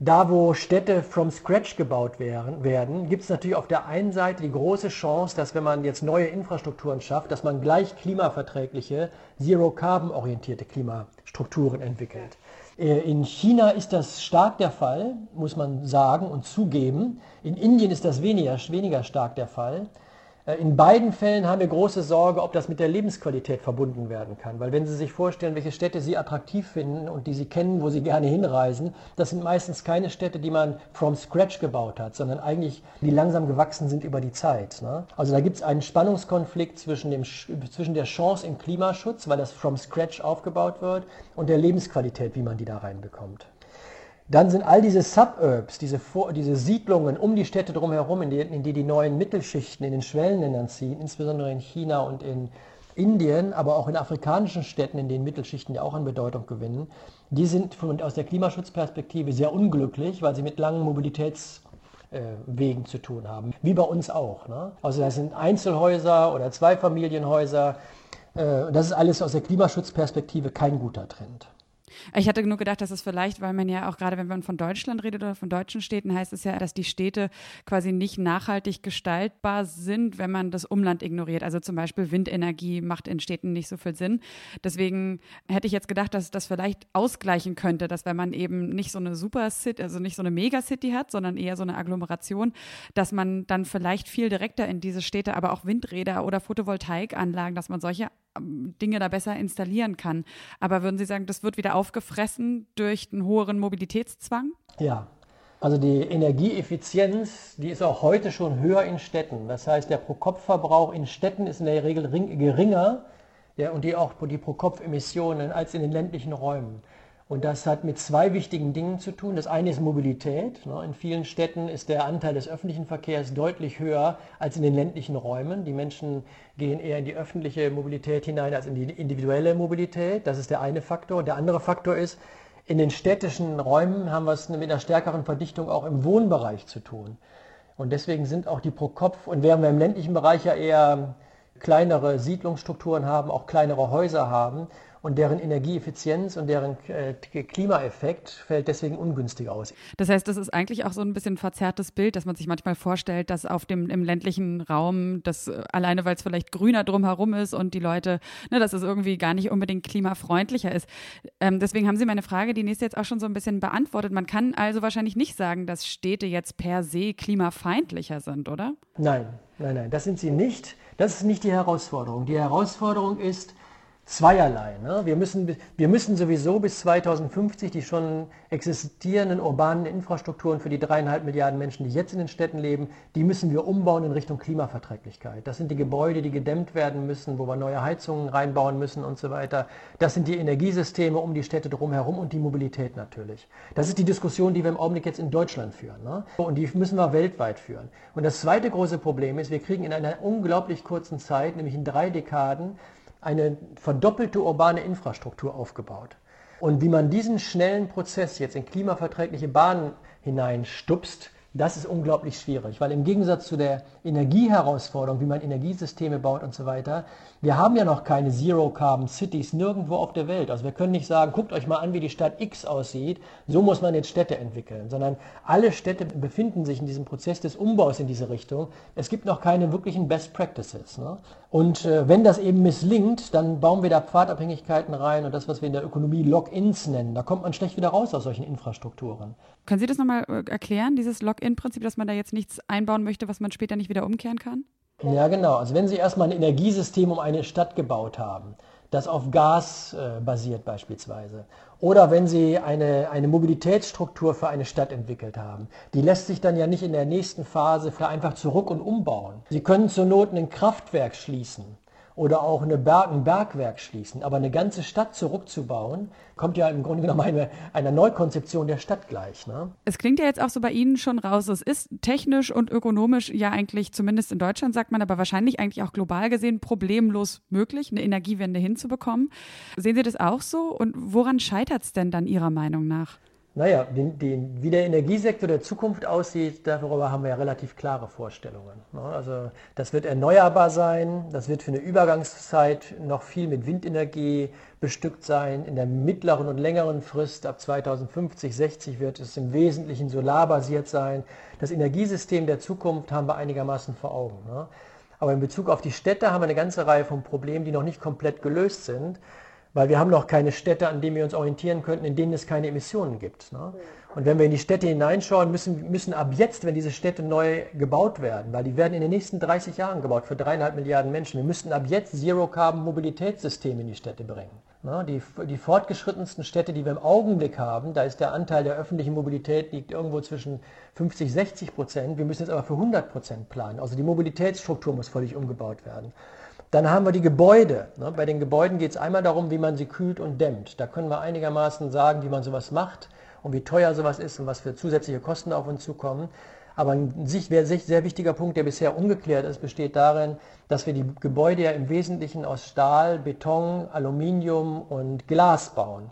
Speaker 4: da wo Städte from scratch gebaut werden, werden gibt es natürlich auf der einen Seite die große Chance, dass wenn man jetzt neue Infrastrukturen schafft, dass man gleich klimaverträgliche, zero-carbon-orientierte Klimastrukturen entwickelt. Äh, in China ist das stark der Fall, muss man sagen und zugeben. In Indien ist das weniger, weniger stark der Fall. Äh, in beiden Fällen haben wir große Sorge, ob das mit der Lebensqualität verbunden werden kann. Weil wenn Sie sich vorstellen, welche Städte Sie attraktiv finden und die Sie kennen, wo Sie gerne hinreisen, das sind meistens keine Städte, die man from scratch gebaut hat, sondern eigentlich, die langsam gewachsen sind über die Zeit. Ne? Also da gibt es einen Spannungskonflikt zwischen, dem, zwischen der Chance im Klimaschutz, weil das from scratch aufgebaut wird, und der Lebensqualität, wie man die da reinbekommt. Dann sind all diese Suburbs, diese, diese Siedlungen um die Städte drumherum, in die, in die die neuen Mittelschichten in den Schwellenländern ziehen, insbesondere in China und in Indien, aber auch in afrikanischen Städten, in denen Mittelschichten ja auch an Bedeutung gewinnen, die sind von, aus der Klimaschutzperspektive sehr unglücklich, weil sie mit langen Mobilitätswegen äh, zu tun haben, wie bei uns auch. Ne? Also das sind Einzelhäuser oder Zweifamilienhäuser. Äh, das ist alles aus der Klimaschutzperspektive kein guter Trend.
Speaker 2: Ich hatte nur gedacht, dass es vielleicht, weil man ja auch gerade, wenn man von Deutschland redet oder von deutschen Städten, heißt es ja, dass die Städte quasi nicht nachhaltig gestaltbar sind, wenn man das Umland ignoriert. Also zum Beispiel Windenergie macht in Städten nicht so viel Sinn. Deswegen hätte ich jetzt gedacht, dass das vielleicht ausgleichen könnte, dass wenn man eben nicht so eine Super City, also nicht so eine Megacity hat, sondern eher so eine Agglomeration, dass man dann vielleicht viel direkter in diese Städte, aber auch Windräder oder Photovoltaikanlagen, dass man solche Dinge da besser installieren kann. Aber würden Sie sagen, das wird wieder aufgefressen durch einen höheren Mobilitätszwang?
Speaker 4: Ja. Also die Energieeffizienz, die ist auch heute schon höher in Städten. Das heißt, der Pro-Kopf-Verbrauch in Städten ist in der Regel geringer ja, und die auch die Pro-Kopf-Emissionen als in den ländlichen Räumen. Und das hat mit zwei wichtigen Dingen zu tun. Das eine ist Mobilität. Ne? In vielen Städten ist der Anteil des öffentlichen Verkehrs deutlich höher als in den ländlichen Räumen. Die Menschen gehen eher in die öffentliche Mobilität hinein als in die individuelle Mobilität. Das ist der eine Faktor. Der andere Faktor ist, in den städtischen Räumen haben wir es mit einer stärkeren Verdichtung auch im Wohnbereich zu tun. Und deswegen sind auch die pro Kopf, und während wir im ländlichen Bereich ja eher kleinere Siedlungsstrukturen haben, auch kleinere Häuser haben, und deren Energieeffizienz und deren äh, Klimaeffekt fällt deswegen ungünstig aus.
Speaker 2: Das heißt, das ist eigentlich auch so ein bisschen ein verzerrtes Bild, dass man sich manchmal vorstellt, dass auf dem im ländlichen Raum, das äh, alleine weil es vielleicht grüner drumherum ist und die Leute, ne, dass es irgendwie gar nicht unbedingt klimafreundlicher ist. Ähm, deswegen haben Sie meine Frage, die nächste jetzt auch schon so ein bisschen beantwortet. Man kann also wahrscheinlich nicht sagen, dass Städte jetzt per se klimafeindlicher sind, oder?
Speaker 4: Nein, nein, nein, das sind sie nicht. Das ist nicht die Herausforderung. Die Herausforderung ist, zweierlei. Ne? Wir, müssen, wir müssen sowieso bis 2050 die schon existierenden urbanen Infrastrukturen für die dreieinhalb Milliarden Menschen, die jetzt in den Städten leben, die müssen wir umbauen in Richtung Klimaverträglichkeit. Das sind die Gebäude, die gedämmt werden müssen, wo wir neue Heizungen reinbauen müssen und so weiter. Das sind die Energiesysteme um die Städte drumherum und die Mobilität natürlich. Das ist die Diskussion, die wir im Augenblick jetzt in Deutschland führen. Ne? Und die müssen wir weltweit führen. Und das zweite große Problem ist, wir kriegen in einer unglaublich kurzen Zeit, nämlich in drei Dekaden, eine verdoppelte urbane Infrastruktur aufgebaut. Und wie man diesen schnellen Prozess jetzt in klimaverträgliche Bahnen hineinstupst, das ist unglaublich schwierig, weil im Gegensatz zu der Energieherausforderung, wie man Energiesysteme baut und so weiter, wir haben ja noch keine Zero-Carbon-Cities nirgendwo auf der Welt. Also wir können nicht sagen, guckt euch mal an, wie die Stadt X aussieht, so muss man jetzt Städte entwickeln, sondern alle Städte befinden sich in diesem Prozess des Umbaus in diese Richtung. Es gibt noch keine wirklichen Best Practices. Ne? Und äh, wenn das eben misslingt, dann bauen wir da Pfadabhängigkeiten rein und das, was wir in der Ökonomie Lock-ins nennen. Da kommt man schlecht wieder raus aus solchen Infrastrukturen.
Speaker 2: Können Sie das nochmal äh, erklären, dieses Lock-in-Prinzip, dass man da jetzt nichts einbauen möchte, was man später nicht wieder umkehren kann?
Speaker 4: Ja, genau. Also wenn Sie erstmal ein Energiesystem um eine Stadt gebaut haben, das auf Gas äh, basiert beispielsweise. Oder wenn Sie eine, eine Mobilitätsstruktur für eine Stadt entwickelt haben. Die lässt sich dann ja nicht in der nächsten Phase einfach zurück und umbauen. Sie können zur Not ein Kraftwerk schließen oder auch eine Berg, ein Bergwerk schließen. Aber eine ganze Stadt zurückzubauen, kommt ja im Grunde genommen eine, einer Neukonzeption der Stadt gleich. Ne?
Speaker 2: Es klingt ja jetzt auch so bei Ihnen schon raus, es ist technisch und ökonomisch ja eigentlich, zumindest in Deutschland sagt man, aber wahrscheinlich eigentlich auch global gesehen problemlos möglich, eine Energiewende hinzubekommen. Sehen Sie das auch so? Und woran scheitert es denn dann Ihrer Meinung nach?
Speaker 4: Naja, den, den, wie der Energiesektor der Zukunft aussieht, darüber haben wir ja relativ klare Vorstellungen. Ne? Also das wird erneuerbar sein, das wird für eine Übergangszeit noch viel mit Windenergie bestückt sein. In der mittleren und längeren Frist ab 2050, 60 wird es im Wesentlichen solarbasiert sein. Das Energiesystem der Zukunft haben wir einigermaßen vor Augen. Ne? Aber in Bezug auf die Städte haben wir eine ganze Reihe von Problemen, die noch nicht komplett gelöst sind weil wir haben noch keine Städte, an denen wir uns orientieren könnten, in denen es keine Emissionen gibt. Ne? Und wenn wir in die Städte hineinschauen, müssen, müssen ab jetzt, wenn diese Städte neu gebaut werden, weil die werden in den nächsten 30 Jahren gebaut für dreieinhalb Milliarden Menschen, wir müssten ab jetzt Zero-Carbon-Mobilitätssysteme in die Städte bringen. Ne? Die, die fortgeschrittensten Städte, die wir im Augenblick haben, da ist der Anteil der öffentlichen Mobilität liegt irgendwo zwischen 50, 60 Prozent. Wir müssen jetzt aber für 100 Prozent planen. Also die Mobilitätsstruktur muss völlig umgebaut werden. Dann haben wir die Gebäude. Ne? Bei den Gebäuden geht es einmal darum, wie man sie kühlt und dämmt. Da können wir einigermaßen sagen, wie man sowas macht und wie teuer sowas ist und was für zusätzliche Kosten auf uns zukommen. Aber ein sehr, wichtiger Punkt, der bisher ungeklärt ist, besteht darin, dass wir die Gebäude ja im Wesentlichen aus Stahl, Beton, Aluminium und Glas bauen.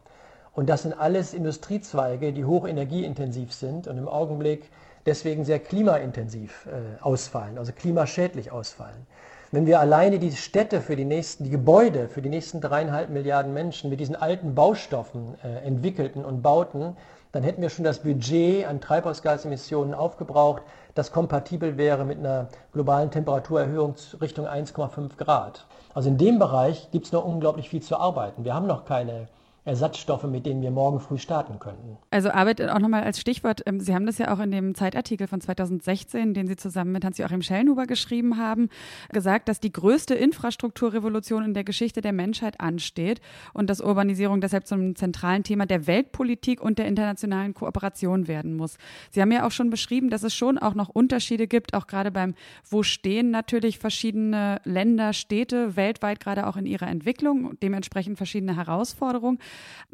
Speaker 4: Und das sind alles Industriezweige, die hochenergieintensiv sind und im Augenblick deswegen sehr klimaintensiv äh, ausfallen, also klimaschädlich ausfallen. Wenn wir alleine die Städte für die nächsten, die Gebäude für die nächsten dreieinhalb Milliarden Menschen mit diesen alten Baustoffen äh, entwickelten und bauten, dann hätten wir schon das Budget an Treibhausgasemissionen aufgebraucht, das kompatibel wäre mit einer globalen Temperaturerhöhung Richtung 1,5 Grad. Also in dem Bereich gibt es noch unglaublich viel zu arbeiten. Wir haben noch keine Ersatzstoffe, mit denen wir morgen früh starten könnten.
Speaker 2: Also Arbeit auch nochmal als Stichwort. Ähm, Sie haben das ja auch in dem Zeitartikel von 2016, den Sie zusammen mit Hans-Joachim Schellenhuber geschrieben haben, gesagt, dass die größte Infrastrukturrevolution in der Geschichte der Menschheit ansteht und dass Urbanisierung deshalb zum zentralen Thema der Weltpolitik und der internationalen Kooperation werden muss. Sie haben ja auch schon beschrieben, dass es schon auch noch Unterschiede gibt, auch gerade beim Wo stehen natürlich verschiedene Länder, Städte weltweit gerade auch in ihrer Entwicklung, dementsprechend verschiedene Herausforderungen.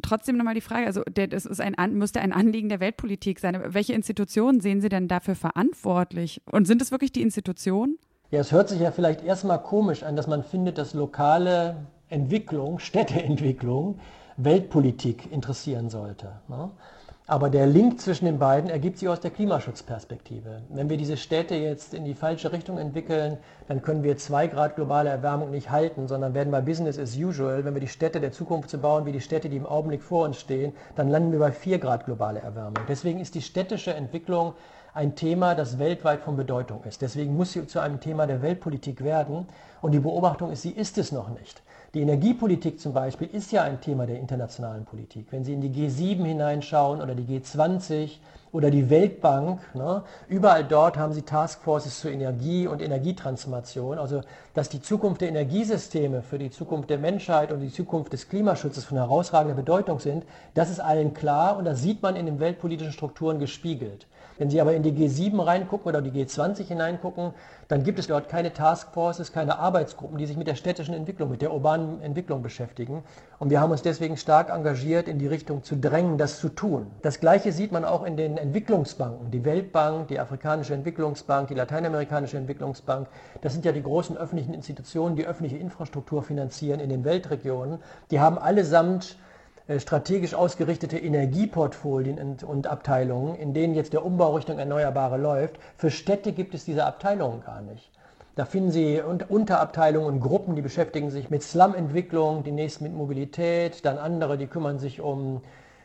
Speaker 2: Trotzdem nochmal die Frage, also das ist ein, müsste ein Anliegen der Weltpolitik sein. Welche Institutionen sehen Sie denn dafür verantwortlich? Und sind es wirklich die Institutionen?
Speaker 4: Ja, es hört sich ja vielleicht erstmal komisch an, dass man findet, dass lokale Entwicklung, Städteentwicklung, Weltpolitik interessieren sollte. Ne? Aber der Link zwischen den beiden ergibt sich aus der Klimaschutzperspektive. Wenn wir diese Städte jetzt in die falsche Richtung entwickeln, dann können wir zwei Grad globale Erwärmung nicht halten, sondern werden bei Business as usual. Wenn wir die Städte der Zukunft zu bauen, wie die Städte, die im Augenblick vor uns stehen, dann landen wir bei vier Grad globale Erwärmung. Deswegen ist die städtische Entwicklung ein Thema, das weltweit von Bedeutung ist. Deswegen muss sie zu einem Thema der Weltpolitik werden. Und die Beobachtung ist, sie ist es noch nicht. Die Energiepolitik zum Beispiel ist ja ein Thema der internationalen Politik. Wenn Sie in die G7 hineinschauen oder die G20 oder die Weltbank, ne, überall dort haben Sie Taskforces zur Energie und Energietransformation. Also, dass die Zukunft der Energiesysteme für die Zukunft der Menschheit und die Zukunft des Klimaschutzes von herausragender Bedeutung sind, das ist allen klar und das sieht man in den weltpolitischen Strukturen gespiegelt. Wenn Sie aber in die G7 reingucken oder die G20 hineingucken, dann gibt es dort keine Taskforces, keine Arbeitsgruppen, die sich mit der städtischen Entwicklung, mit der urbanen Entwicklung beschäftigen. Und wir haben uns deswegen stark engagiert, in die Richtung zu drängen, das zu tun. Das Gleiche sieht man auch in den Entwicklungsbanken. Die Weltbank, die Afrikanische Entwicklungsbank, die Lateinamerikanische Entwicklungsbank. Das sind ja die großen öffentlichen Institutionen, die öffentliche Infrastruktur finanzieren in den Weltregionen. Die haben allesamt strategisch ausgerichtete Energieportfolien und Abteilungen, in denen jetzt der Umbau Richtung Erneuerbare läuft. Für Städte gibt es diese Abteilungen gar nicht. Da finden Sie Unterabteilungen und Gruppen, die beschäftigen sich mit Slum-Entwicklung, die nächsten mit Mobilität, dann andere, die kümmern sich um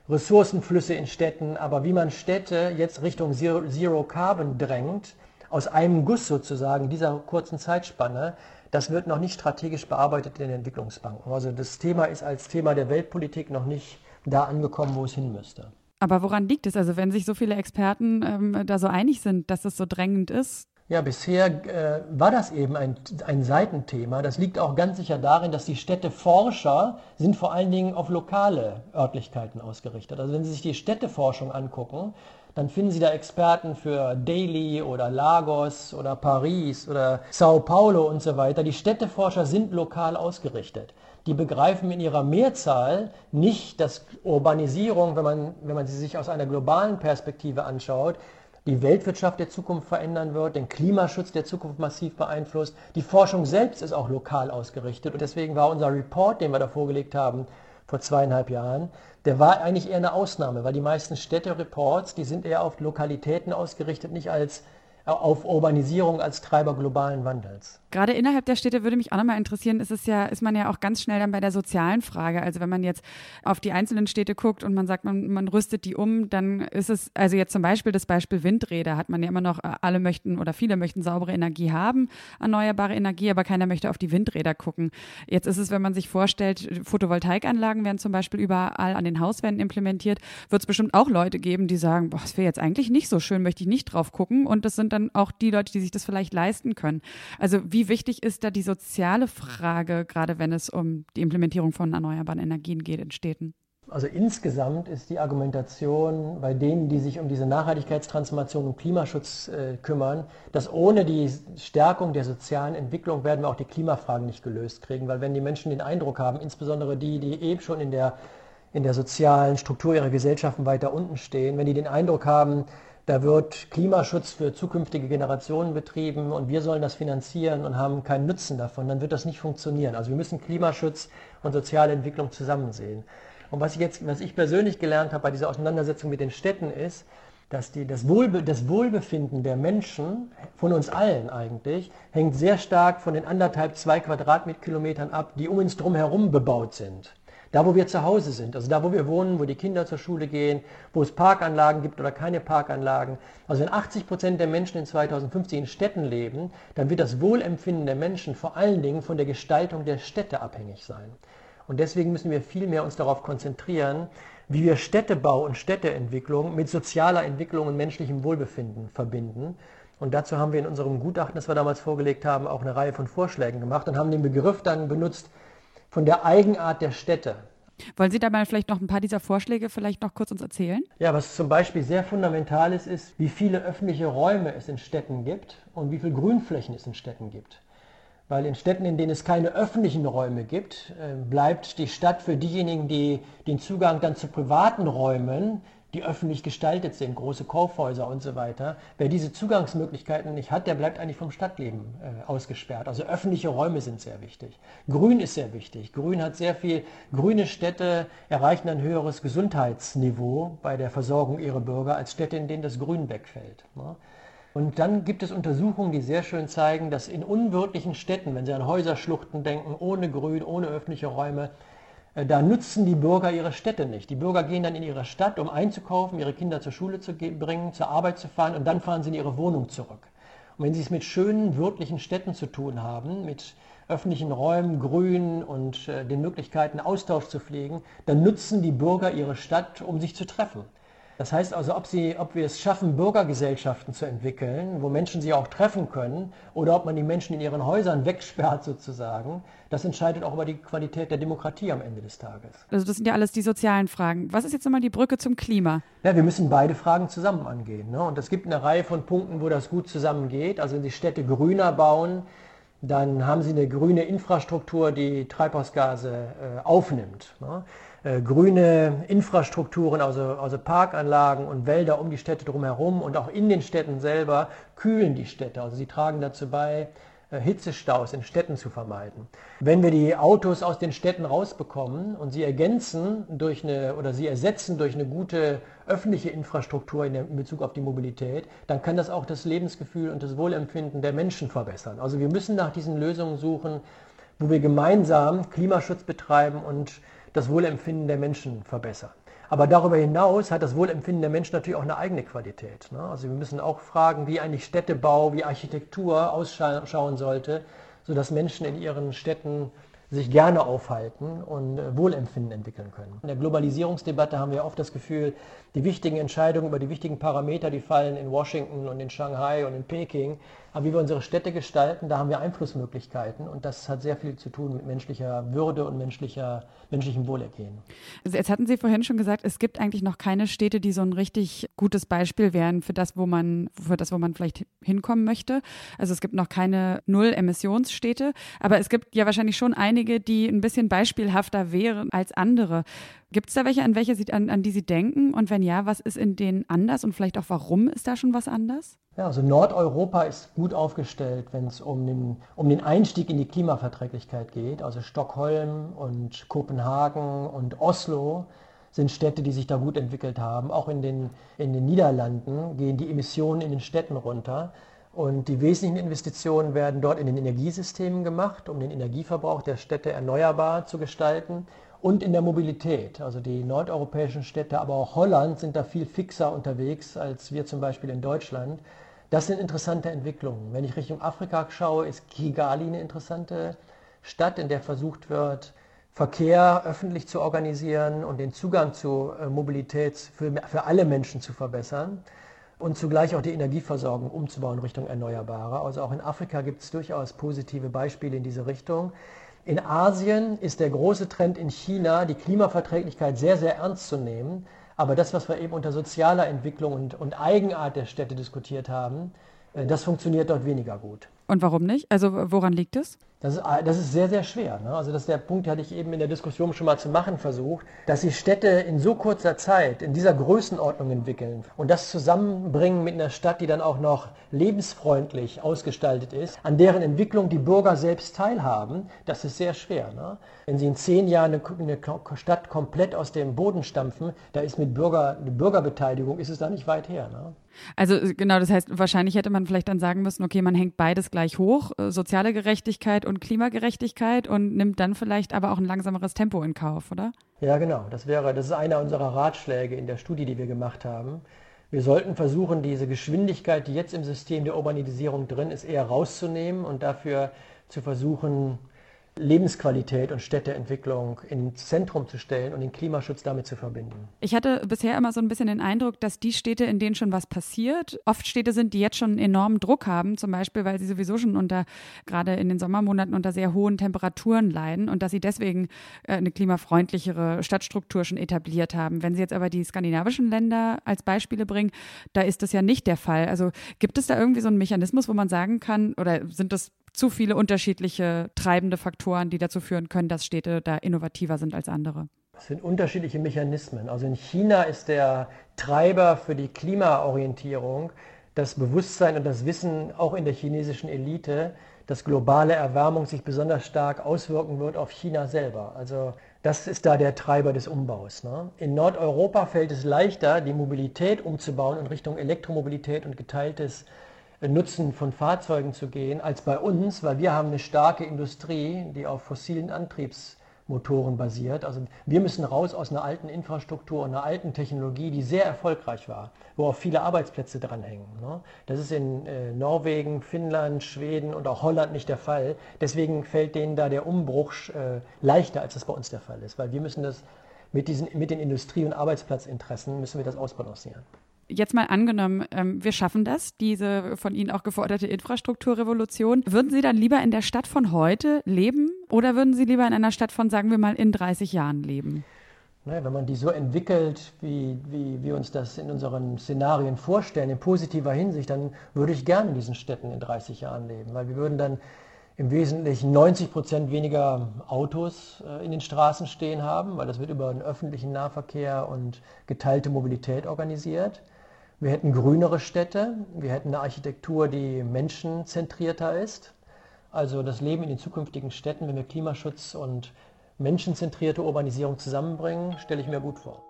Speaker 4: Ressourcenflüsse in Städten. Aber wie man Städte jetzt Richtung Zero, Zero Carbon drängt, aus einem Guss sozusagen, dieser kurzen Zeitspanne, das wird noch nicht strategisch bearbeitet in den Entwicklungsbanken. Also das Thema ist als Thema der Weltpolitik noch nicht da angekommen, wo es hin müsste.
Speaker 2: Aber woran liegt es? Also wenn sich so viele Experten ähm, da so einig sind, dass es so drängend ist?
Speaker 4: Ja, bisher äh, war das eben ein, ein Seitenthema. Das liegt auch ganz sicher darin, dass die Städteforscher sind vor allen Dingen auf lokale Örtlichkeiten ausgerichtet. Also wenn Sie sich die Städteforschung angucken, dann finden Sie da Experten für Delhi oder Lagos oder Paris oder Sao Paulo und so weiter. Die Städteforscher sind lokal ausgerichtet. Die begreifen in ihrer Mehrzahl nicht, dass Urbanisierung, wenn man, wenn man sie sich aus einer globalen Perspektive anschaut, die Weltwirtschaft der Zukunft verändern wird, den Klimaschutz der Zukunft massiv beeinflusst. Die Forschung selbst ist auch lokal ausgerichtet und deswegen war unser Report, den wir da vorgelegt haben, vor zweieinhalb Jahren, der war eigentlich eher eine Ausnahme, weil die meisten Städtereports, die sind eher auf Lokalitäten ausgerichtet, nicht als auf Urbanisierung als Treiber globalen Wandels.
Speaker 2: Gerade innerhalb der Städte würde mich auch nochmal interessieren, ist es ja, ist man ja auch ganz schnell dann bei der sozialen Frage. Also wenn man jetzt auf die einzelnen Städte guckt und man sagt, man, man rüstet die um, dann ist es, also jetzt zum Beispiel das Beispiel Windräder, hat man ja immer noch, äh, alle möchten oder viele möchten saubere Energie haben, erneuerbare Energie, aber keiner möchte auf die Windräder gucken. Jetzt ist es, wenn man sich vorstellt, Photovoltaikanlagen werden zum Beispiel überall an den Hauswänden implementiert, wird es bestimmt auch Leute geben, die sagen, boah, das wäre jetzt eigentlich nicht so schön, möchte ich nicht drauf gucken. Und das sind dann auch die Leute, die sich das vielleicht leisten können. Also wie wie wichtig ist da die soziale Frage, gerade wenn es um die Implementierung von erneuerbaren Energien geht in Städten?
Speaker 4: Also insgesamt ist die Argumentation bei denen, die sich um diese Nachhaltigkeitstransformation und Klimaschutz äh, kümmern, dass ohne die Stärkung der sozialen Entwicklung werden wir auch die Klimafragen nicht gelöst kriegen, weil wenn die Menschen den Eindruck haben, insbesondere die, die eben schon in der, in der sozialen Struktur ihrer Gesellschaften weiter unten stehen, wenn die den Eindruck haben, da wird Klimaschutz für zukünftige Generationen betrieben und wir sollen das finanzieren und haben keinen Nutzen davon, dann wird das nicht funktionieren. Also wir müssen Klimaschutz und soziale Entwicklung zusammen sehen. Und was ich jetzt, was ich persönlich gelernt habe bei dieser Auseinandersetzung mit den Städten ist, dass die, das, Wohlbe das Wohlbefinden der Menschen, von uns allen eigentlich, hängt sehr stark von den anderthalb, zwei Quadratkilometern ab, die um uns drum herum bebaut sind. Da, wo wir zu Hause sind, also da, wo wir wohnen, wo die Kinder zur Schule gehen, wo es Parkanlagen gibt oder keine Parkanlagen. Also wenn 80 Prozent der Menschen in 2050 in Städten leben, dann wird das Wohlempfinden der Menschen vor allen Dingen von der Gestaltung der Städte abhängig sein. Und deswegen müssen wir viel mehr uns darauf konzentrieren, wie wir Städtebau und Städteentwicklung mit sozialer Entwicklung und menschlichem Wohlbefinden verbinden. Und dazu haben wir in unserem Gutachten, das wir damals vorgelegt haben, auch eine Reihe von Vorschlägen gemacht und haben den Begriff dann benutzt, von der Eigenart der Städte.
Speaker 2: Wollen Sie da mal vielleicht noch ein paar dieser Vorschläge vielleicht noch kurz uns erzählen?
Speaker 4: Ja, was zum Beispiel sehr fundamental ist, ist, wie viele öffentliche Räume es in Städten gibt und wie viele Grünflächen es in Städten gibt. Weil in Städten, in denen es keine öffentlichen Räume gibt, äh, bleibt die Stadt für diejenigen, die den Zugang dann zu privaten Räumen die öffentlich gestaltet sind, große Kaufhäuser und so weiter. Wer diese Zugangsmöglichkeiten nicht hat, der bleibt eigentlich vom Stadtleben äh, ausgesperrt. Also öffentliche Räume sind sehr wichtig. Grün ist sehr wichtig. Grün hat sehr viel, grüne Städte erreichen ein höheres Gesundheitsniveau bei der Versorgung ihrer Bürger als Städte, in denen das Grün wegfällt. Ne? Und dann gibt es Untersuchungen, die sehr schön zeigen, dass in unwirtlichen Städten, wenn Sie an Häuserschluchten denken, ohne Grün, ohne öffentliche Räume, da nutzen die Bürger ihre Städte nicht. Die Bürger gehen dann in ihre Stadt, um einzukaufen, ihre Kinder zur Schule zu bringen, zur Arbeit zu fahren und dann fahren sie in ihre Wohnung zurück. Und wenn sie es mit schönen, wirtlichen Städten zu tun haben, mit öffentlichen Räumen, Grün und äh, den Möglichkeiten, Austausch zu pflegen, dann nutzen die Bürger ihre Stadt, um sich zu treffen. Das heißt also, ob, sie, ob wir es schaffen, Bürgergesellschaften zu entwickeln, wo Menschen sich auch treffen können, oder ob man die Menschen in ihren Häusern wegsperrt sozusagen, das entscheidet auch über die Qualität der Demokratie am Ende des Tages.
Speaker 2: Also das sind ja alles die sozialen Fragen. Was ist jetzt nochmal die Brücke zum Klima?
Speaker 4: Ja, wir müssen beide Fragen zusammen angehen. Ne? Und es gibt eine Reihe von Punkten, wo das gut zusammengeht. Also wenn Sie Städte grüner bauen, dann haben Sie eine grüne Infrastruktur, die Treibhausgase äh, aufnimmt. Ne? Äh, grüne Infrastrukturen, also, also Parkanlagen und Wälder um die Städte drumherum und auch in den Städten selber kühlen die Städte. Also sie tragen dazu bei, Hitzestaus in Städten zu vermeiden. Wenn wir die Autos aus den Städten rausbekommen und sie ergänzen durch eine oder sie ersetzen durch eine gute öffentliche Infrastruktur in Bezug auf die Mobilität, dann kann das auch das Lebensgefühl und das Wohlempfinden der Menschen verbessern. Also wir müssen nach diesen Lösungen suchen, wo wir gemeinsam Klimaschutz betreiben und das Wohlempfinden der Menschen verbessern. Aber darüber hinaus hat das Wohlempfinden der Menschen natürlich auch eine eigene Qualität. Ne? Also wir müssen auch fragen, wie eigentlich Städtebau, wie Architektur ausschauen sollte, sodass Menschen in ihren Städten sich gerne aufhalten und äh, Wohlempfinden entwickeln können. In der Globalisierungsdebatte haben wir oft das Gefühl, die wichtigen Entscheidungen über die wichtigen Parameter, die fallen in Washington und in Shanghai und in Peking. Aber wie wir unsere Städte gestalten, da haben wir Einflussmöglichkeiten und das hat sehr viel zu tun mit menschlicher Würde und menschlicher, menschlichem Wohlergehen.
Speaker 2: Also jetzt hatten Sie vorhin schon gesagt, es gibt eigentlich noch keine Städte, die so ein richtig gutes Beispiel wären für das, wo man, für das, wo man vielleicht hinkommen möchte. Also es gibt noch keine Null-Emissionsstädte, aber es gibt ja wahrscheinlich schon einige, die ein bisschen beispielhafter wären als andere. Gibt es da welche, an welche Sie, an, an die Sie denken? Und wenn ja, was ist in denen anders und vielleicht auch warum ist da schon was anders?
Speaker 4: Ja, also Nordeuropa ist gut aufgestellt, wenn es um den, um den Einstieg in die Klimaverträglichkeit geht. Also Stockholm und Kopenhagen und Oslo sind Städte, die sich da gut entwickelt haben. Auch in den, in den Niederlanden gehen die Emissionen in den Städten runter. Und die wesentlichen Investitionen werden dort in den Energiesystemen gemacht, um den Energieverbrauch der Städte erneuerbar zu gestalten und in der Mobilität. Also die nordeuropäischen Städte, aber auch Holland sind da viel fixer unterwegs als wir zum Beispiel in Deutschland. Das sind interessante Entwicklungen. Wenn ich Richtung Afrika schaue, ist Kigali eine interessante Stadt, in der versucht wird, Verkehr öffentlich zu organisieren und den Zugang zu äh, Mobilität für, für alle Menschen zu verbessern und zugleich auch die Energieversorgung umzubauen Richtung Erneuerbare. Also auch in Afrika gibt es durchaus positive Beispiele in diese Richtung. In Asien ist der große Trend in China, die Klimaverträglichkeit sehr, sehr ernst zu nehmen. Aber das, was wir eben unter sozialer Entwicklung und, und Eigenart der Städte diskutiert haben, äh, das funktioniert dort weniger gut.
Speaker 2: Und warum nicht? Also woran liegt es?
Speaker 4: Das ist, das ist sehr, sehr schwer. Ne? Also das ist der Punkt, den hatte ich eben in der Diskussion schon mal zu machen versucht, dass sich Städte in so kurzer Zeit in dieser Größenordnung entwickeln und das zusammenbringen mit einer Stadt, die dann auch noch lebensfreundlich ausgestaltet ist, an deren Entwicklung die Bürger selbst teilhaben, das ist sehr schwer. Ne? Wenn Sie in zehn Jahren eine, Stadt komplett aus dem Boden stampfen, da ist mit Bürger, Bürgerbeteiligung, ist es da nicht weit her. Ne?
Speaker 2: Also genau, das heißt, wahrscheinlich hätte man vielleicht dann sagen müssen, okay, man hängt beides gleich hoch, äh, soziale Gerechtigkeit und Klimagerechtigkeit und nimmt dann vielleicht aber auch ein langsameres Tempo in Kauf, oder?
Speaker 4: Ja, genau. Das wäre, das ist einer unserer Ratschläge in der Studie, die wir gemacht haben. Wir sollten versuchen, diese Geschwindigkeit, die jetzt im System der Urbanisierung drin ist, eher rauszunehmen und dafür zu versuchen, Lebensqualität und Städteentwicklung ins Zentrum zu stellen und den Klimaschutz damit zu verbinden.
Speaker 2: Ich hatte bisher immer so ein bisschen den Eindruck, dass die Städte, in denen schon was passiert, oft Städte sind, die jetzt schon enormen Druck haben, zum Beispiel, weil sie sowieso schon unter, gerade in den Sommermonaten, unter sehr hohen Temperaturen leiden und dass sie deswegen äh, eine klimafreundlichere Stadtstruktur schon etabliert haben. Wenn Sie jetzt aber die skandinavischen Länder als Beispiele bringen, da ist das ja nicht der Fall. Also gibt es da irgendwie so einen Mechanismus, wo man sagen kann, oder sind das zu viele unterschiedliche treibende Faktoren, die dazu führen können, dass Städte da innovativer sind als andere.
Speaker 4: Das sind unterschiedliche Mechanismen. Also in China ist der Treiber für die Klimaorientierung das Bewusstsein und das Wissen auch in der chinesischen Elite, dass globale Erwärmung sich besonders stark auswirken wird auf China selber. Also das ist da der Treiber des Umbaus. Ne? In Nordeuropa fällt es leichter, die Mobilität umzubauen in Richtung Elektromobilität und geteiltes Nutzen von Fahrzeugen zu gehen als bei uns, weil wir haben eine starke Industrie, die auf fossilen Antriebsmotoren basiert. Also wir müssen raus aus einer alten Infrastruktur und einer alten Technologie, die sehr erfolgreich war, wo auch viele Arbeitsplätze dranhängen. Ne? Das ist in äh, Norwegen, Finnland, Schweden und auch Holland nicht der Fall. Deswegen fällt denen da der Umbruch äh, leichter, als das bei uns der Fall ist, weil wir müssen das mit, diesen, mit den Industrie- und Arbeitsplatzinteressen müssen wir das ausbalancieren
Speaker 2: jetzt mal angenommen, ähm, wir schaffen das, diese von Ihnen auch geforderte Infrastrukturrevolution. Würden Sie dann lieber in der Stadt von heute leben oder würden Sie lieber in einer Stadt von, sagen wir mal, in 30 Jahren leben?
Speaker 4: Naja, wenn man die so entwickelt, wie, wie wir uns das in unseren Szenarien vorstellen, in positiver Hinsicht, dann würde ich gerne in diesen Städten in 30 Jahren leben, weil wir würden dann im Wesentlichen 90 Prozent weniger Autos äh, in den Straßen stehen haben, weil das wird über den öffentlichen Nahverkehr und geteilte Mobilität organisiert. Wir hätten grünere Städte, wir hätten eine Architektur, die menschenzentrierter ist. Also das Leben in den zukünftigen Städten, wenn wir Klimaschutz und menschenzentrierte Urbanisierung zusammenbringen, stelle ich mir gut vor.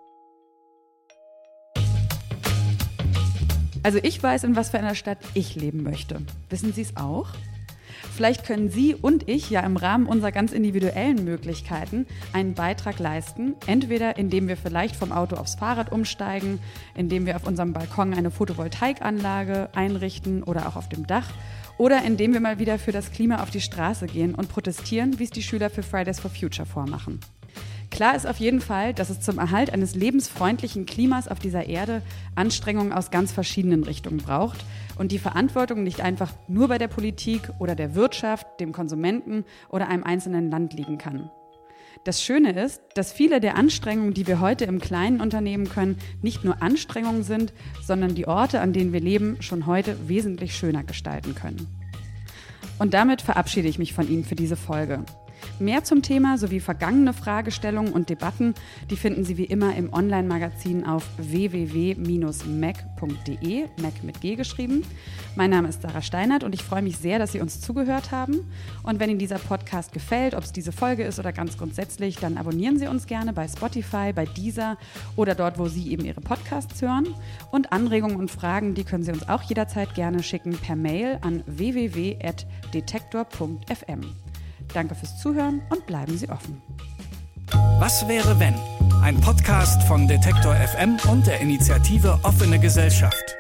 Speaker 2: Also ich weiß, in was für einer Stadt ich leben möchte. Wissen Sie es auch? Vielleicht können Sie und ich ja im Rahmen unserer ganz individuellen Möglichkeiten einen Beitrag leisten, entweder indem wir vielleicht vom Auto aufs Fahrrad umsteigen, indem wir auf unserem Balkon eine Photovoltaikanlage einrichten oder auch auf dem Dach oder indem wir mal wieder für das Klima auf die Straße gehen und protestieren, wie es die Schüler für Fridays for Future vormachen. Klar ist auf jeden Fall, dass es zum Erhalt eines lebensfreundlichen Klimas auf dieser Erde Anstrengungen aus ganz verschiedenen Richtungen braucht und die Verantwortung nicht einfach nur bei der Politik oder der Wirtschaft, dem Konsumenten oder einem einzelnen Land liegen kann. Das Schöne ist, dass viele der Anstrengungen, die wir heute im Kleinen unternehmen können, nicht nur Anstrengungen sind, sondern die Orte, an denen wir leben, schon heute wesentlich schöner gestalten können. Und damit verabschiede ich mich von Ihnen für diese Folge. Mehr zum Thema sowie vergangene Fragestellungen und Debatten, die finden Sie wie immer im Online-Magazin auf www.mac.de, Mac mit G geschrieben. Mein Name ist Sarah Steinert und ich freue mich sehr, dass Sie uns zugehört haben. Und wenn Ihnen dieser Podcast gefällt, ob es diese Folge ist oder ganz grundsätzlich, dann abonnieren Sie uns gerne bei Spotify, bei Deezer oder dort, wo Sie eben Ihre Podcasts hören. Und Anregungen und Fragen, die können Sie uns auch jederzeit gerne schicken per Mail an www.detektor.fm. Danke fürs Zuhören und bleiben Sie offen.
Speaker 1: Was wäre wenn? Ein Podcast von Detektor FM und der Initiative Offene Gesellschaft.